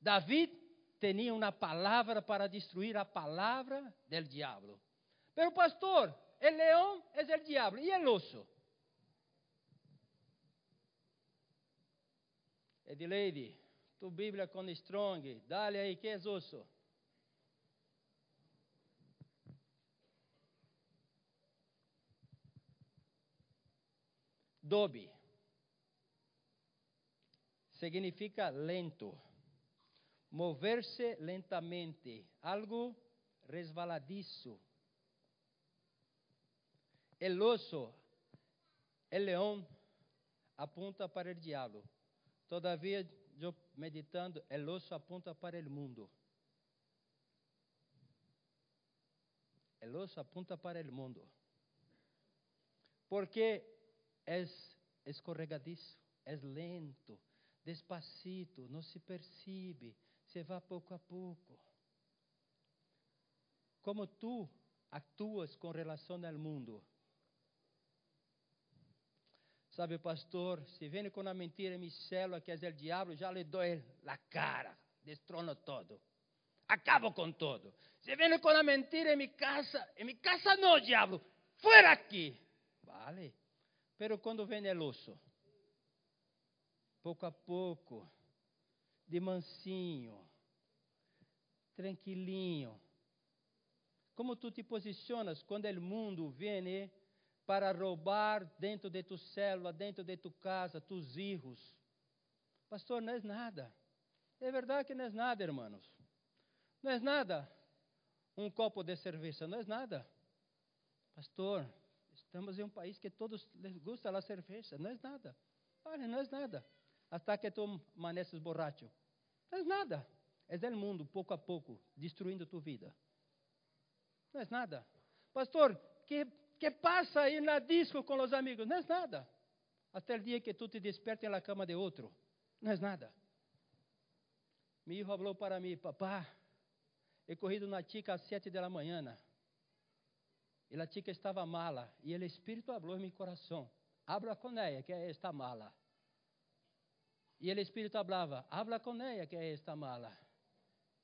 David tenía una palabra para destruir a palabra del diablo. Pero pastor, el león es el diablo y el oso. Edileide, tu Bíblia com Strong, dale aí, que é osso? Dobe significa lento, mover-se lentamente, algo resbaladiço. El oso, el leão, apunta para o diabo. Todavia, eu meditando, el oso apunta para o mundo. El oso apunta para o mundo. Porque és escorregadiço, és lento, despacito, não se percebe, se vai pouco a pouco. Como tu actuas com relação ao mundo? Sabe, pastor, se vem com a mentira minha célula, que é o diabo, já lhe dou a cara, destrono todo. Acabo com todo. Se vem com a mentira em minha casa, em minha casa não, diabo, fora aqui. Vale. Pero quando vem el osso, pouco a pouco, de mansinho, tranquilinho. Como tu te posicionas quando o mundo vem para roubar dentro de tu célula, dentro de tu casa, tus hijos? Pastor, não é nada. É verdade que não é nada, hermanos. Não é nada um copo de cerveja, não é nada. Pastor, Estamos em um país que todos les gusta a cerveja, não é nada. Olha, não é nada. Hasta que tu amaneces borracho. Não é nada. É o mundo, pouco a pouco, destruindo tua vida. Não é nada. Pastor, que, que passa aí na disco com os amigos? Não é nada. Até o dia que tu te despertes na cama de outro. Não é nada. Meu filho falou para mim, papá, he corrido na chica às sete da manhã. E a chica estava mala. E o Espírito falou em meu coração. Habla com ela, que é esta mala. E o Espírito falava, habla com ela, que é esta mala.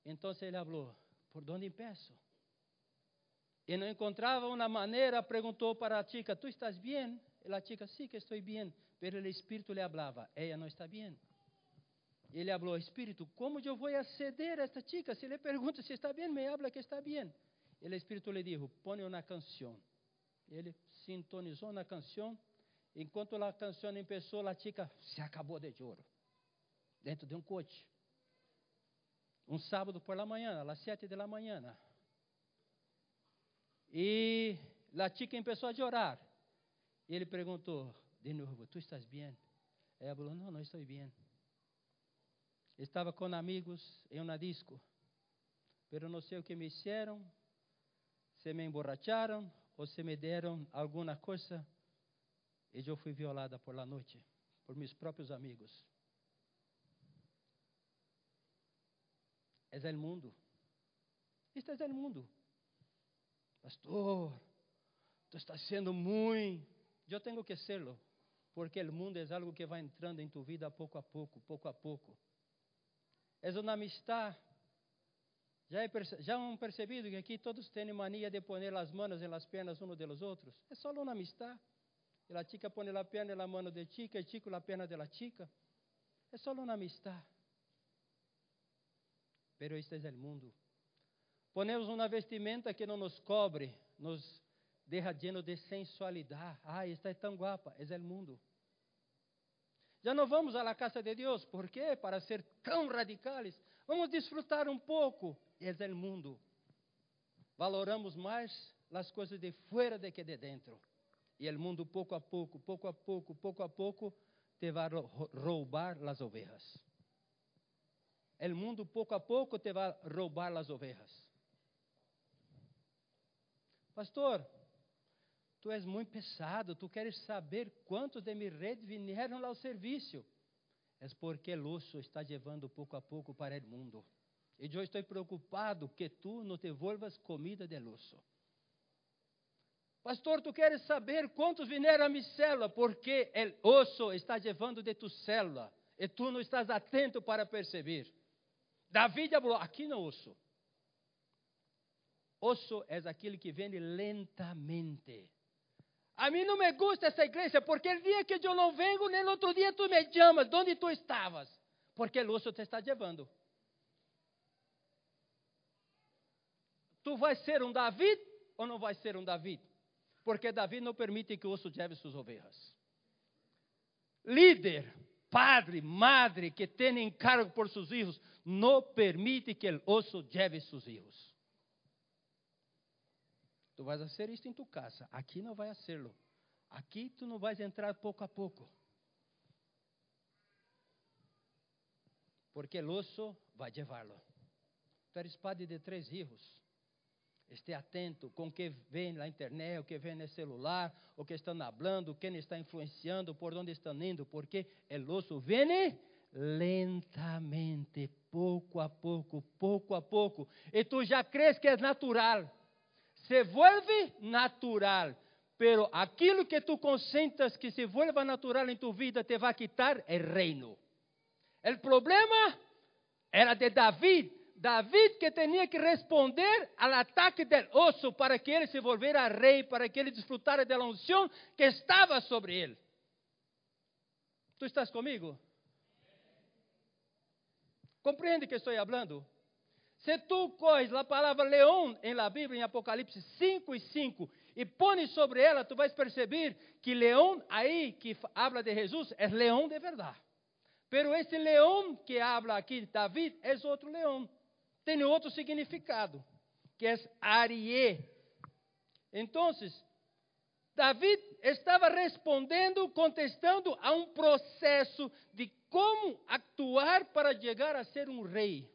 Então ele falou, por onde peço? E não encontrava uma maneira, perguntou para a chica, ¿tu estás bem? E a chica, sí que estou bem. Pero o Espírito lhe falava, ela não está bem. Ele falou, Espírito, como eu vou aceder a esta chica? Se ele pergunta se está bem, me habla que está bem. E o Espírito lhe disse, põe uma canção. Ele sintonizou na canção. Enquanto a canção começou, a chica se acabou de choro. Dentro de um coche. Um sábado por la manhã, às sete da manhã. E a chica começou a chorar. E ele perguntou de novo: Tu estás bem? Ela falou: Não, não estou bem. Estava com amigos em uma disco, pero não sei o que me fizeram, se me emborracharam ou se me deram alguma coisa e eu fui violada por la noite por meus próprios amigos. É o mundo. Este é o mundo. Pastor, tu estás sendo muito. Eu tenho que serlo, porque o mundo é algo que vai entrando em tu vida pouco a pouco, pouco a pouco. É uma amistade. Já, é, já han percebido que aqui todos têm mania de poner as manos em las pernas uns de los outros? É só uma amistade. E a chica põe a perna na mão de chica, e chico na perna de la chica. É só uma amistade. Pero este é o mundo. Ponemos uma vestimenta que não nos cobre, nos deja lleno de sensualidade. Ah, esta é tão guapa, é o mundo. Já não vamos à casa de Deus, por quê? Para ser tão radicais. Vamos desfrutar um pouco, o mundo. Valoramos mais as coisas de fora do que de dentro. E o mundo, pouco a pouco, pouco a pouco, pouco a pouco, te vai roubar as ovelhas. O mundo, pouco a pouco, te vai roubar as ovelhas. Pastor, tu és muito pesado, tu queres saber quantos de minha rede vieram ao serviço. É porque o luxo está levando pouco a pouco para o mundo. E eu estou preocupado que tu não te volvas comida de luxo. Pastor, tu queres saber quantos vieram a minha célula, porque o osso está levando de tu célula e tu não estás atento para perceber. Davi falou: aqui no osso. Osso é aquele que vem lentamente. A mim não me gusta essa igreja, porque o dia que eu não venho, nem no outro dia tu me chamas, onde tu estavas? Porque o osso te está levando. Tu vais ser um David ou não vais ser um David? Porque David não permite que o osso leve suas ovelhas. Líder, padre, madre que tem encargo por seus filhos, não permite que o osso leve seus filhos. Tu vais fazer isto em tu casa. Aqui não vai hacerlo. Aqui tu não vais entrar pouco a pouco. Porque o osso vai levá-lo. Tu eres padre de três filhos. Esteja atento com o que vem na internet, o que vem no celular, o que estão falando, quem está influenciando, por onde estão indo, porque o osso vem lentamente, pouco a pouco, pouco a pouco. E tu já crees que é natural se vuelve natural. Pero aquilo que tu consentas que se vuelva natural em tu vida te vai quitar o reino. O problema era de David. David que tinha que responder ao ataque del osso para que ele se volvera rei, para que ele desfrutara da unção que estava sobre ele. Tu estás comigo? Compreende que estou falando? Se tu coges a palavra leão em la Bíblia, em Apocalipse 5 e 5, e pones sobre ela, tu vais perceber que leão aí que habla de Jesus é leão de verdade. Pero esse leão que habla aqui David é outro leão. Tem outro significado, que é Arié. Então, David estava respondendo, contestando a um processo de como actuar para chegar a ser um rei.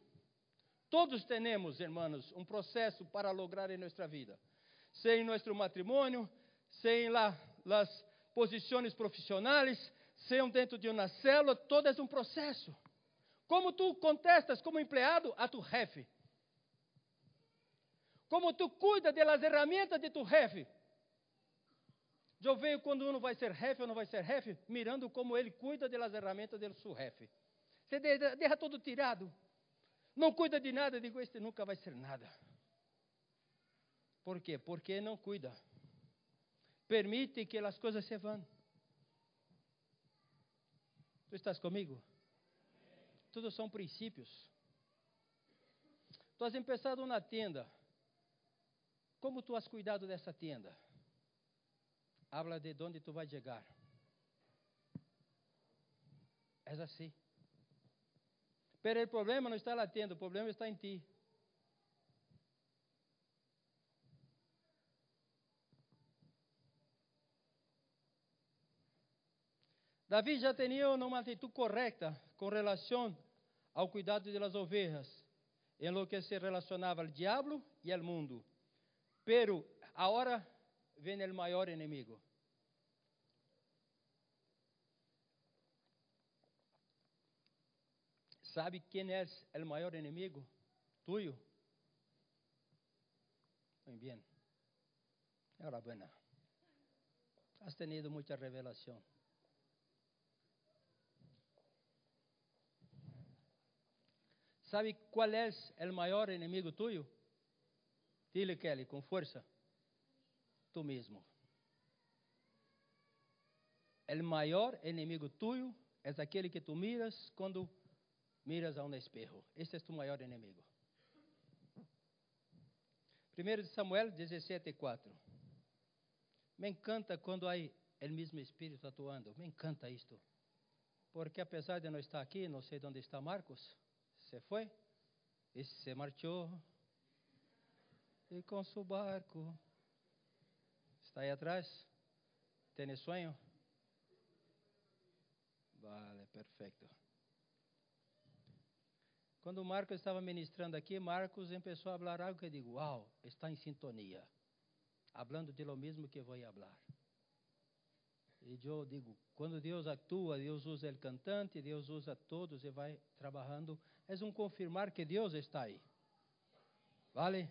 Todos temos, hermanos, um processo para lograr em nossa vida. Seja em nosso matrimônio, seja lá as posições profissionais, seja dentro de uma célula, todo é um processo. Como tu contestas como empregado a tu jefe? Como tu cuida das ferramentas de tu jefe? Eu vejo quando um vai ser jefe ou não vai ser jefe, mirando como ele cuida das ferramentas do seu jefe. Você deixa todo tirado. Não cuida de nada, digo, este nunca vai ser nada. Por quê? Porque não cuida. Permite que as coisas se vão. Tu estás comigo? Tudo são princípios. Tu has começado uma tenda. Como tu has cuidado dessa tenda? habla de onde tu vai chegar. É assim. Pero o problema não está latendo, o problema está em ti. Davi já tinha uma atitude correta com relação ao cuidado das ovelhas, em lo que se relacionava ao diabo e ao mundo. Pero agora vem o maior inimigo. ¿Sabe quem é o maior inimigo tuyo? Muy bien. Enhorabuena. Has tenido muita revelação. ¿Sabe qual é o maior inimigo tuyo? Dile, Kelly, com força tu mesmo. O maior inimigo tuyo é aquele que tu miras quando miras a um espejo. É tu maior inimigo. 1 Samuel 17, 4. Me encanta quando há o mesmo Espírito atuando. Me encanta isto. Porque apesar de não estar aqui, não sei onde está Marcos. Se foi? E se marchou. E com seu barco Está aí atrás? Tem sonho? Vale, perfeito. Quando o Marcos estava ministrando aqui, Marcos começou a falar algo que eu digo, uau, está em sintonia. Hablando de lo mesmo que vou falar. E eu digo, quando Deus atua, Deus usa o cantante, Deus usa todos e vai trabalhando. É um confirmar que Deus está aí. Vale?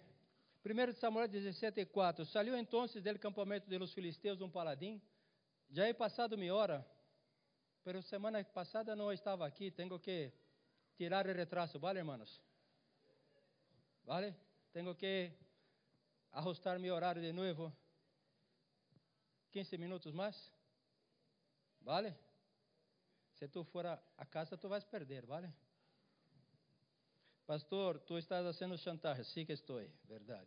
1 Samuel 17, 4. Salió entonces del campamento de los um paladín. Já he passado minha hora, pero semana passada não estava aqui. Tenho que tirar o retraso, ¿vale, hermanos? ¿Vale? Tenho que ajustar meu horário de novo. 15 minutos mais? ¿Vale? Se tu for a casa, tu vais perder, ¿vale? Pastor, tu estás fazendo chantagem. Sim que estou, verdade.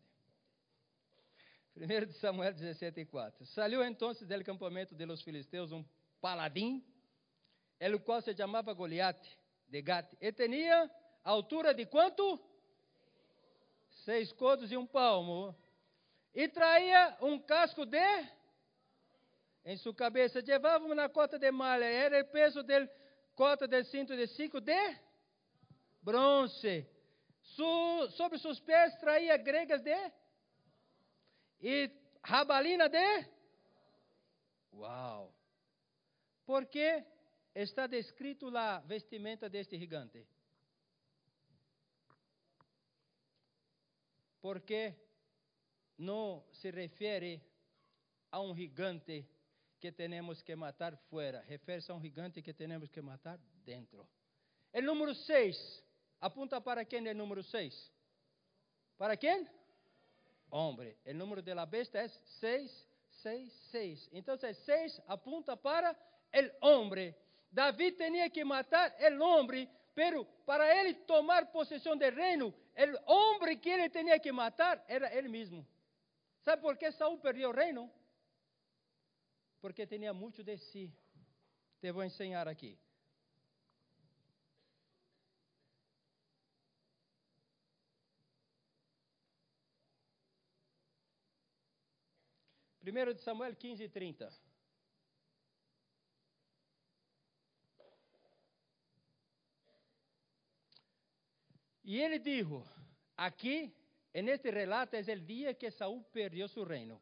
1 Samuel 17, 4. Saliu então del campamento de los filisteus um paladín, el qual se chamava Goliate de Gate, e tinha altura de quanto? Seis codos e um palmo. E traía um casco de em sua cabeça. Levava uma cota de malha. Era o peso del cota de cinto de cinco de bronze. Su, sobre seus pés traía gregas de e rabalina de Uau! Porque está descrito lá vestimenta deste gigante. Porque não se refere a um gigante que temos que matar fora, refere-se a um gigante que temos que matar dentro. O número 6 apunta para quem é número 6? Para quem? Homem. O número de la besta é 6, 6, 6. Então, 6 apunta para o homem. Davi tinha que matar o homem, pero para ele tomar possessão do reino, o homem que ele tinha que matar era ele mesmo. Sabe por que Saul perdeu o reino? Porque tinha muito de si. Te vou ensinar aqui. 1 Samuel 15, 30. E ele dijo, aqui, en este relato, é o dia que Saúl perdeu seu reino.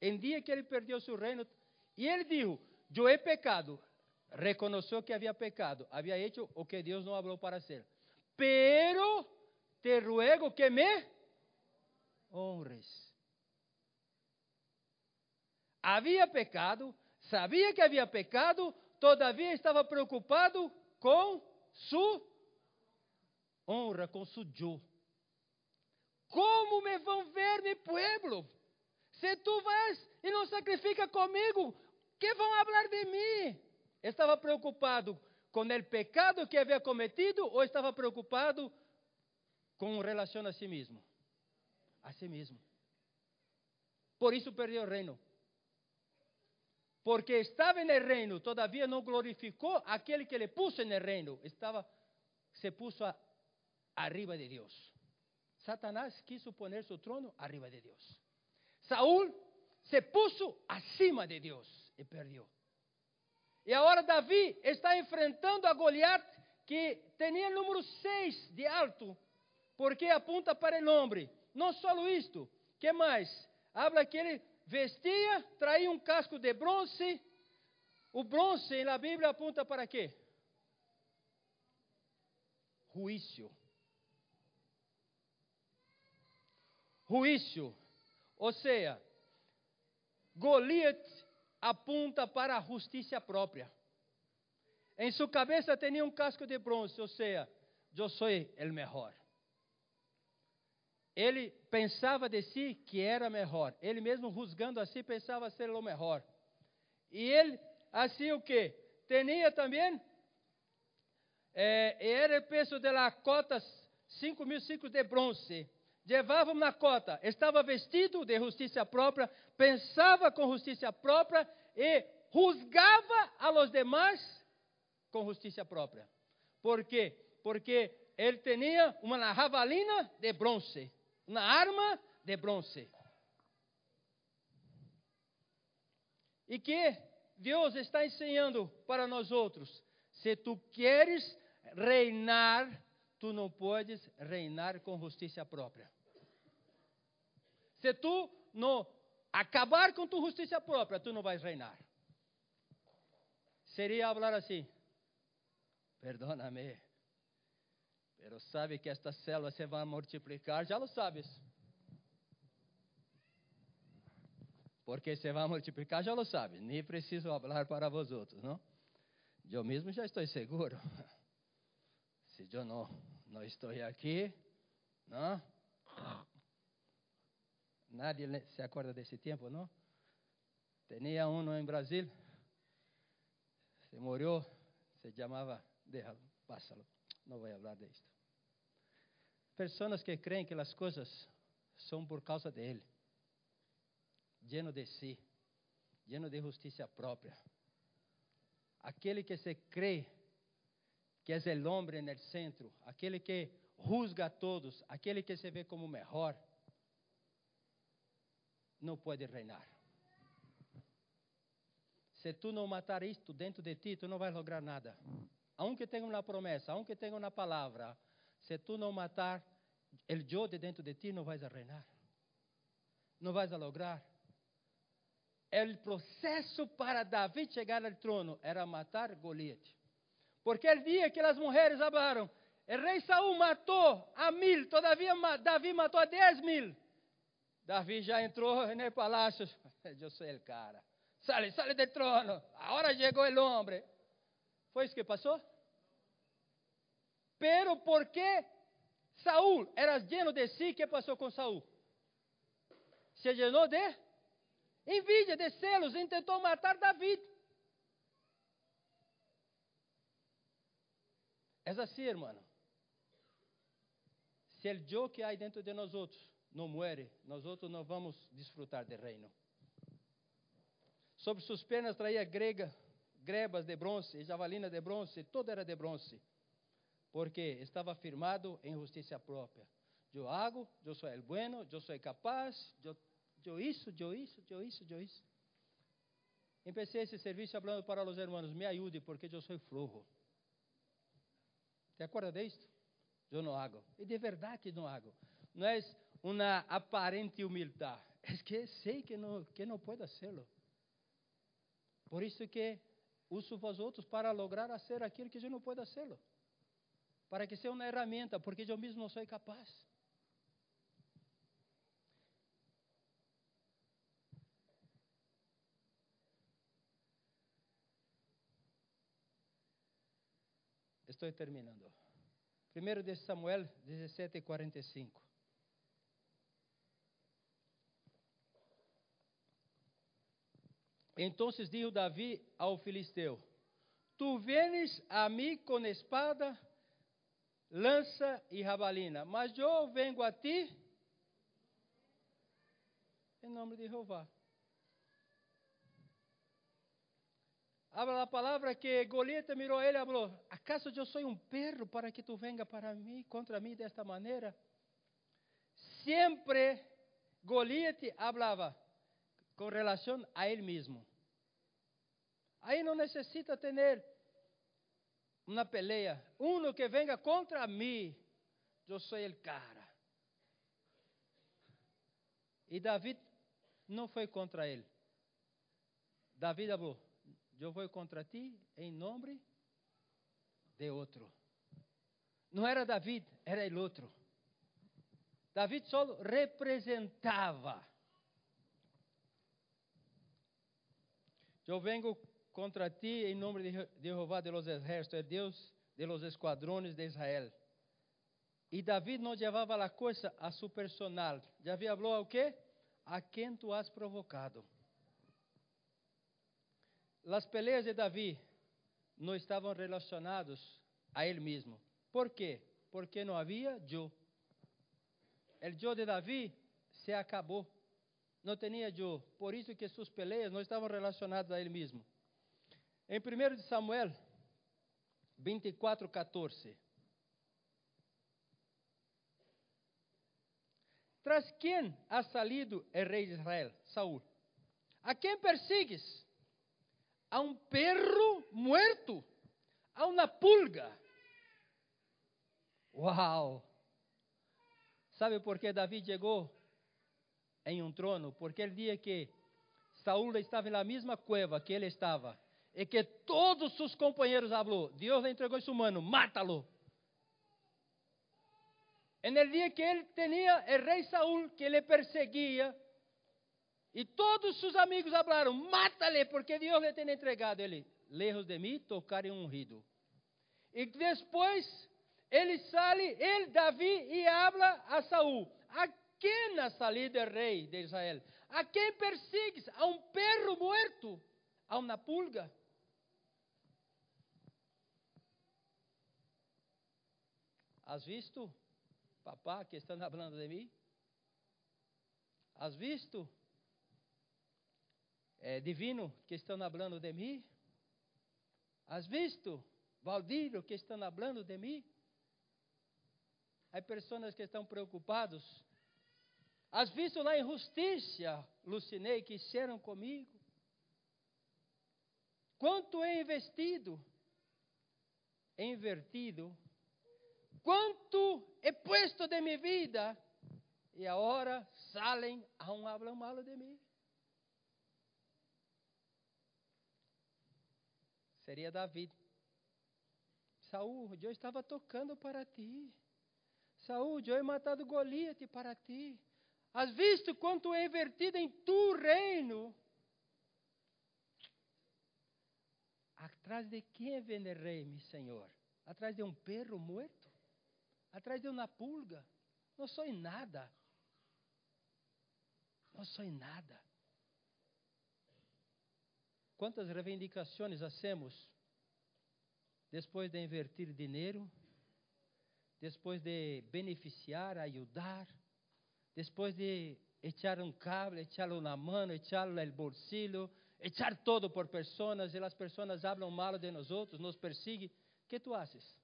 Em dia que ele perdeu seu reino, e ele dijo, eu he pecado. Reconheceu que havia pecado, havia hecho o que Deus não falou para ser. Pero te ruego que me honres. Havia pecado, sabia que havia pecado, todavia estava preocupado com sua honra, com su yo. Como me vão ver, meu pueblo? Se tu vas e não sacrifica comigo, que vão falar de mim? Estava preocupado com o pecado que havia cometido ou estava preocupado com relação a si mesmo? A si mesmo. Por isso perdeu o reino. Porque estava no reino, todavia não glorificou aquele que lhe puso no reino. Estava, se puso a, arriba de Deus. Satanás quiso poner seu trono arriba de Deus. Saúl se puso acima de Deus e perdeu. E agora Davi está enfrentando a Goliat, que tinha número 6 de alto, porque apunta para o homem. Não só isto, que mais? Habla que ele vestia, traía um casco de bronze. O bronze na Bíblia apunta para quê? Juízo. Juízo. Ou seja, Goliat apunta para a justiça própria. Em sua cabeça tinha um casco de bronze, ou seja, eu sou o melhor. Ele pensava de si que era melhor. Ele mesmo rusgando assim pensava ser o melhor. E ele, assim o que? Tinha também, eh, era o peso da cota 5 mil ciclos de bronze. Levava uma cota, estava vestido de justiça própria, pensava com justiça própria e rusgava a los demás com justiça própria. Por quê? Porque ele tinha uma javalina de bronze, uma arma de bronze. E que Deus está ensinando para nós outros: se tu queres reinar, tu não podes reinar com justiça própria. Se tu não acabar com tua justiça própria, tu não vais reinar. Seria falar assim: perdóname, pero sabe que esta célula se vai multiplicar, já lo sabes. Porque se vai multiplicar, já lo sabes. Nem preciso falar para vós outros, não? Eu mesmo já estou seguro. Se eu não, não estou aqui, não? Nadie se acorda desse tempo, não? Tinha um em Brasil, se morreu, se chamava, déjalo, pásalo, não vou falar disto. Pessoas que creem que as coisas são por causa dele, lleno de si, lleno de justiça própria. Aquele que se crê que é o homem no centro, aquele que juzga a todos, aquele que se vê como melhor não pode reinar. Se tu não matar isto dentro de ti, tu não vais lograr nada. Aunque tenha uma promessa, aunque tenha uma palavra, se tu não matar o eu de dentro de ti, não vais a reinar. Não vais a lograr. O processo para Davi chegar ao trono era matar Goliat. Porque o dia que as mulheres falaram, o rei Saul matou a mil, todavia Davi matou a dez mil. Davi já entrou no palácio. Eu sou o cara. Sale, sale do trono. Agora chegou o homem. Foi isso que passou? Pero porque Saúl era lleno de si, que passou com Saúl? Se llenou de envidia, de celos, e tentou matar David. É assim, irmão. Se o eu que há dentro de nós outros não muere, nós outros não vamos desfrutar do reino. Sobre suas pernas traía grega, grebas de bronze, javalina de bronze, todo era de bronze, porque estava firmado em justiça própria. Eu hago, eu sou el bueno, eu sou capaz, eu, eu isso, eu isso, eu isso, eu isso. Empecé esse serviço falando para os irmãos, me ajude porque eu sou flojo. ¿Te acuerdas de esto? eu não hago. E de verdade que não hago. Não é uma aparente humildade. É que sei que não, que não posso fazê-lo. Por isso que uso vós outros para lograr fazer aquilo que eu não posso fazê-lo. Para que seja uma ferramenta, porque eu mesmo não sou capaz. Estou terminando. Primeiro de Samuel 17, 45. Então dijo Davi ao filisteu: Tu vienes a mim com espada, lança e jabalina, mas eu vengo a ti em nome de Jeová. Habla a palavra que Goliat mirou ele e falou: ¿Acaso eu sou um perro para que tu venga para mim, contra mim desta maneira? Sempre Goliat hablava com relação a ele mesmo. Aí não necessita ter uma peleia. Uno que venga contra mim, eu sou o cara. E David não foi contra ele. David falou: Eu vou contra ti em nome de outro. Não era David, era ele outro. David só representava. Eu venho contra ti em nome de Jeová de los ejércitos, é Deus de los esquadrones de Israel. E David não levava a coisa a su personal. Davi falou ao quê? A quem tu has provocado. As peleas de Davi não estavam relacionadas a ele mesmo. Por quê? Porque não havia eu. O eu de Davi se acabou. Não tinha eu. Por isso que suas peleas não estavam relacionadas a ele mesmo. Em 1 Samuel 24, 14. Tras quem ha salido o rei de Israel? Saúl. A quem persigues? A um perro muerto? A uma pulga? Uau! Sabe por que Davi chegou em um trono? Porque el dia que Saúl estava na mesma cueva que ele estava, e que todos sus companheiros falou: Deus entregou esse humano, mátalo. En el dia que ele tinha o rei Saúl que le perseguia, e todos seus amigos falaram: mátale, porque Deus le tem entregado. Ele, lejos de mim, tocar em um ungido. E depois ele sai, ele, Davi, e habla a Saúl: a quem ha salido o rei de Israel? A quem persigues? A um perro morto? A uma pulga? Has visto, papá, que estão falando de mim? Has visto, é, divino, que estão falando de mim? Has visto, Valdir, que estão falando de mim? Há pessoas que estão preocupados. Has visto a injustiça, Lucinei, que hicieron comigo? Quanto é investido? Invertido quanto he puesto de mi vida e agora salen aún hablan malo de mim. Seria David. Saúl, eu estava tocando para ti. Saúl, eu he matado Golias para ti. Has visto quanto é invertido em tu reino? Atrás de quem vem o rei, meu senhor? Atrás de um perro morto? Atrás de uma pulga. Não sou em nada. Não sou em nada. Quantas reivindicações hacemos depois de invertir dinheiro, depois de beneficiar, ajudar, depois de echar um cable, echarlo na mão, echarlo no bolsillo, echar todo por pessoas, e as pessoas hablam mal de nós outros, nos persiguen. que tu haces?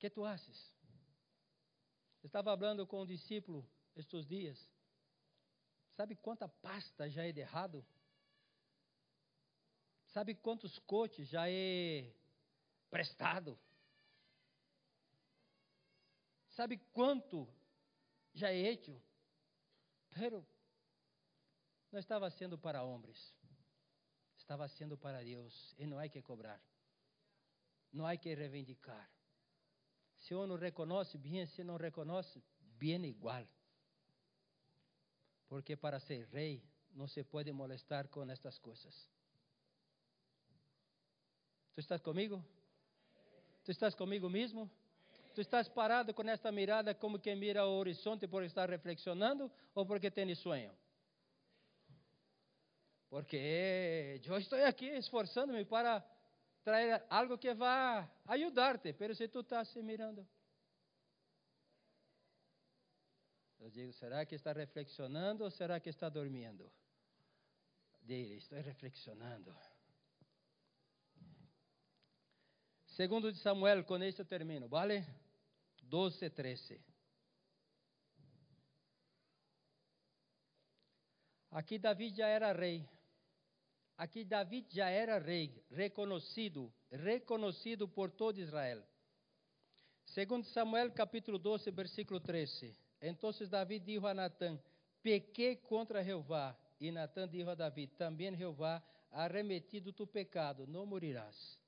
Que tu haces? Estava falando com um discípulo estes dias. Sabe quanta pasta já é de errado? Sabe quantos coches já é prestado? Sabe quanto já é hecho? Pero não estava sendo para homens, estava sendo para Deus, e não há que cobrar, não há que reivindicar. Se uno reconhece bem, se não reconhece, bem igual. Porque para ser rei não se pode molestar com estas coisas. Tu estás comigo? Tu estás comigo mesmo? Tu estás parado com esta mirada como quem mira o horizonte por estar reflexionando ou porque tem sonho? Porque eu estou aqui esforçando-me para trazer algo que vá ajudar-te, mas se tu estás se mirando. Eu digo, será que está reflexionando ou será que está dormindo? Dele, estou reflexionando. Segundo de Samuel, com isso eu termino, vale? 12, 13. Aqui Davi já era rei. Aqui Davi já era rei, reconhecido, reconhecido por todo Israel. Segundo Samuel capítulo 12, versículo 13. Então Davi disse a Natã: Pequei contra Jeová. E Natã disse a Davi: Também Jeová ha remetido tu pecado, não morirás.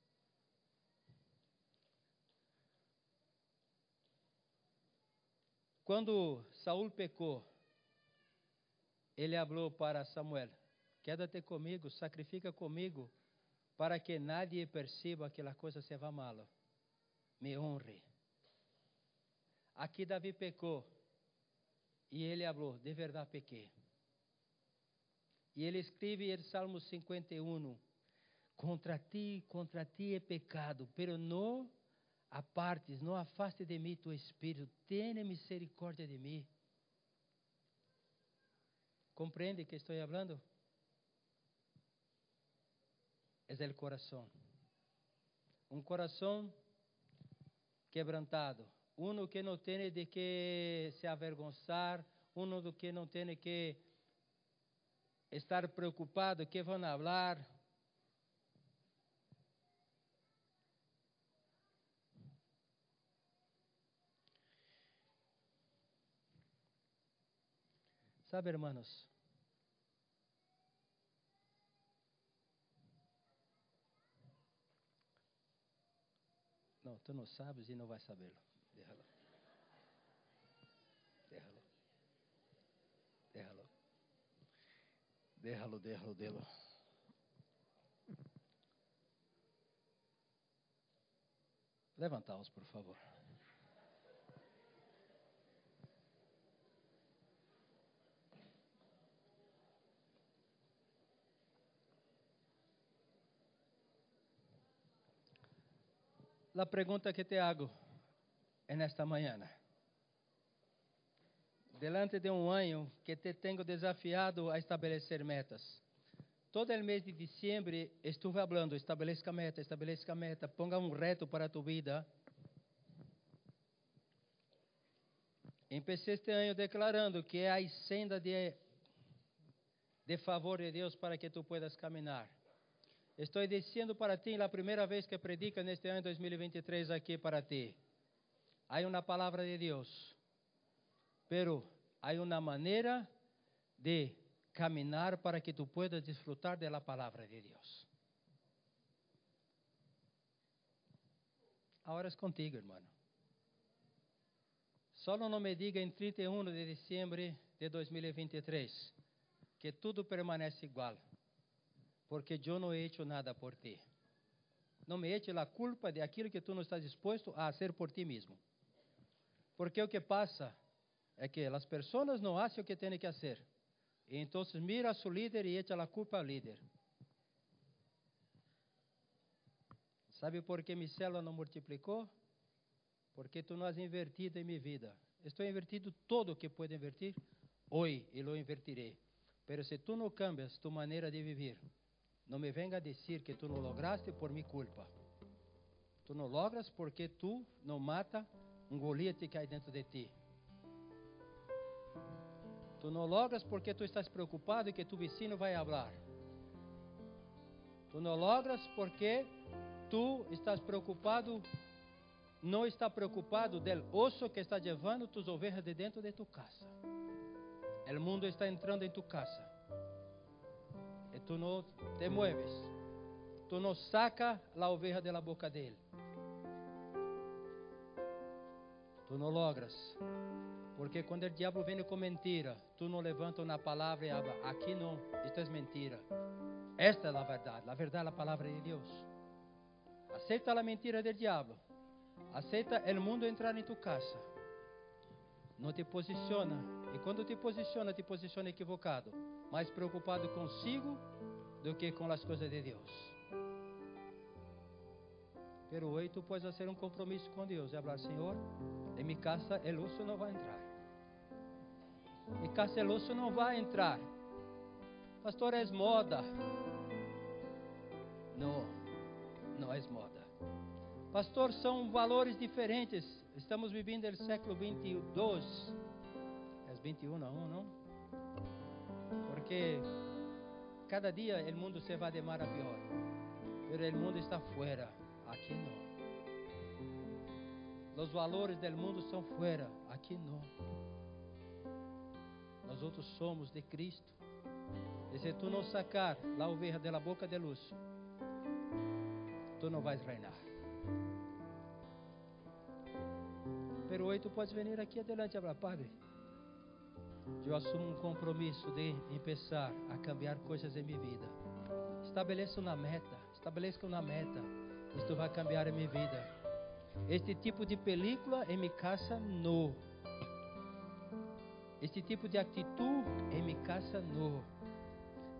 Quando Saul pecou, ele falou para Samuel: Quédate comigo, sacrifica comigo, para que nadie perceba que a coisa se vá mal. Me honre. Aqui Davi pecou. E ele falou: De verdade pequei. E ele escreve em Salmo 51: Contra ti, contra ti é pecado, pero não apartes, não afaste de mim tu espírito, tenha misericórdia de mim. Compreende que estou falando? É o coração. Um coração quebrantado uno que não tem de que se avergonzar, uno do que não tem que estar preocupado que vão falar. Sabe, hermanos, Não, tu não sabes e não vai sabê-lo. Déjalo. Déjalo. Déjalo. Déjalo, déjalo, déjalo. Levantaos, por favor. La pergunta que te hago en esta mañana. Delante de um ano que te tenho desafiado a estabelecer metas. Todo o mês de dezembro estive falando, estabeleça meta, estabeleça meta, ponga um reto para tu vida. Empecé este ano declarando que há senda de, de favor de Deus para que tu puedas caminhar. Estou dizendo para ti, a primeira vez que predica neste ano 2023 aqui para ti. Há uma palavra de Deus, pero há uma maneira de caminar para que tu puedas disfrutar de la palavra de Deus. Agora é contigo, hermano. Só não me diga em 31 de dezembro de 2023 que tudo permanece igual, porque eu não he hecho nada por ti. Não me eche a culpa de aquilo que tu não estás disposto a fazer por ti mesmo. Porque o que passa é que as pessoas não fazem o que têm que fazer. E então mira a seu líder e echa a culpa ao líder. Sabe por que minha célula não multiplicou? Porque tu não has invertido em minha vida. Estou invertido todo o que puedo invertir hoje e lo invertirei. Pero se tu não cambias tu maneira de viver, não me venga a dizer que tu não lograste por minha culpa. Tu não logras porque tu não mata um Golias que cai dentro de ti. Tu não logras porque tu estás preocupado e que tu vizinho vai falar. Tu não logras porque tu estás preocupado não está preocupado del osso que está levando tus ovejas de dentro de tu casa. O mundo está entrando em tu casa. E tu não te mueves. Tu não saca a oveja da boca dele. Tu não logras. Porque quando o diabo vem com mentira, tu não levanta uma palavra e habla, aqui não, isto é mentira. Esta é a verdade, a verdade é a palavra de Deus. Aceita a mentira do diabo. Aceita o mundo entrar em tu casa. Não te posiciona. E quando te posiciona, te posiciona equivocado. Mais preocupado consigo do que com as coisas de Deus. Pero hoje tu podes fazer um compromisso com Deus e falar, Senhor, em minha casa osso não vai entrar. Em minha casa osso não vai entrar. Pastor, é moda. Não, não é moda. Pastor, são valores diferentes. Estamos vivendo o século 22. É 21 não, não? Porque cada dia o mundo se vai de mar a pior. Mas o mundo está fora. Aqui não. Os valores do mundo são fora. Aqui não. Nós outros somos de Cristo. E se tu não sacar a oveja da boca de luz, tu não vais reinar. Pero hoje tu podes vir aqui adelante e falar, Padre, eu assumo um compromisso de começar a cambiar coisas em minha vida. Estabeleça uma meta, estabeleça uma meta. Isto vai cambiar a minha vida. Este tipo de película em minha casa não. Este tipo de atitude em minha casa não.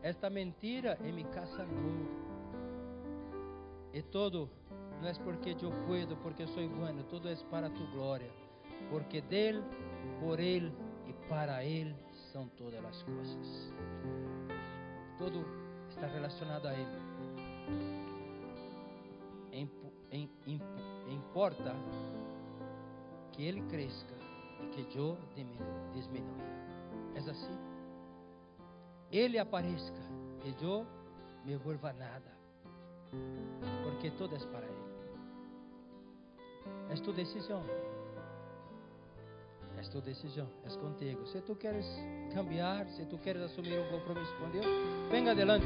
Esta mentira em minha casa não. E todo não é porque eu puedo, porque sou bueno, tudo é para tu glória porque dele, por ele para ele são todas as coisas. Tudo está relacionado a ele. Importa que ele cresça e que eu diminua. É assim. Ele apareça e eu me vuelva nada. Porque tudo é para ele. É tua decisão é tua decisão, é contigo. Se tu queres cambiar, se tu queres assumir um compromisso com Deus, venga adelante.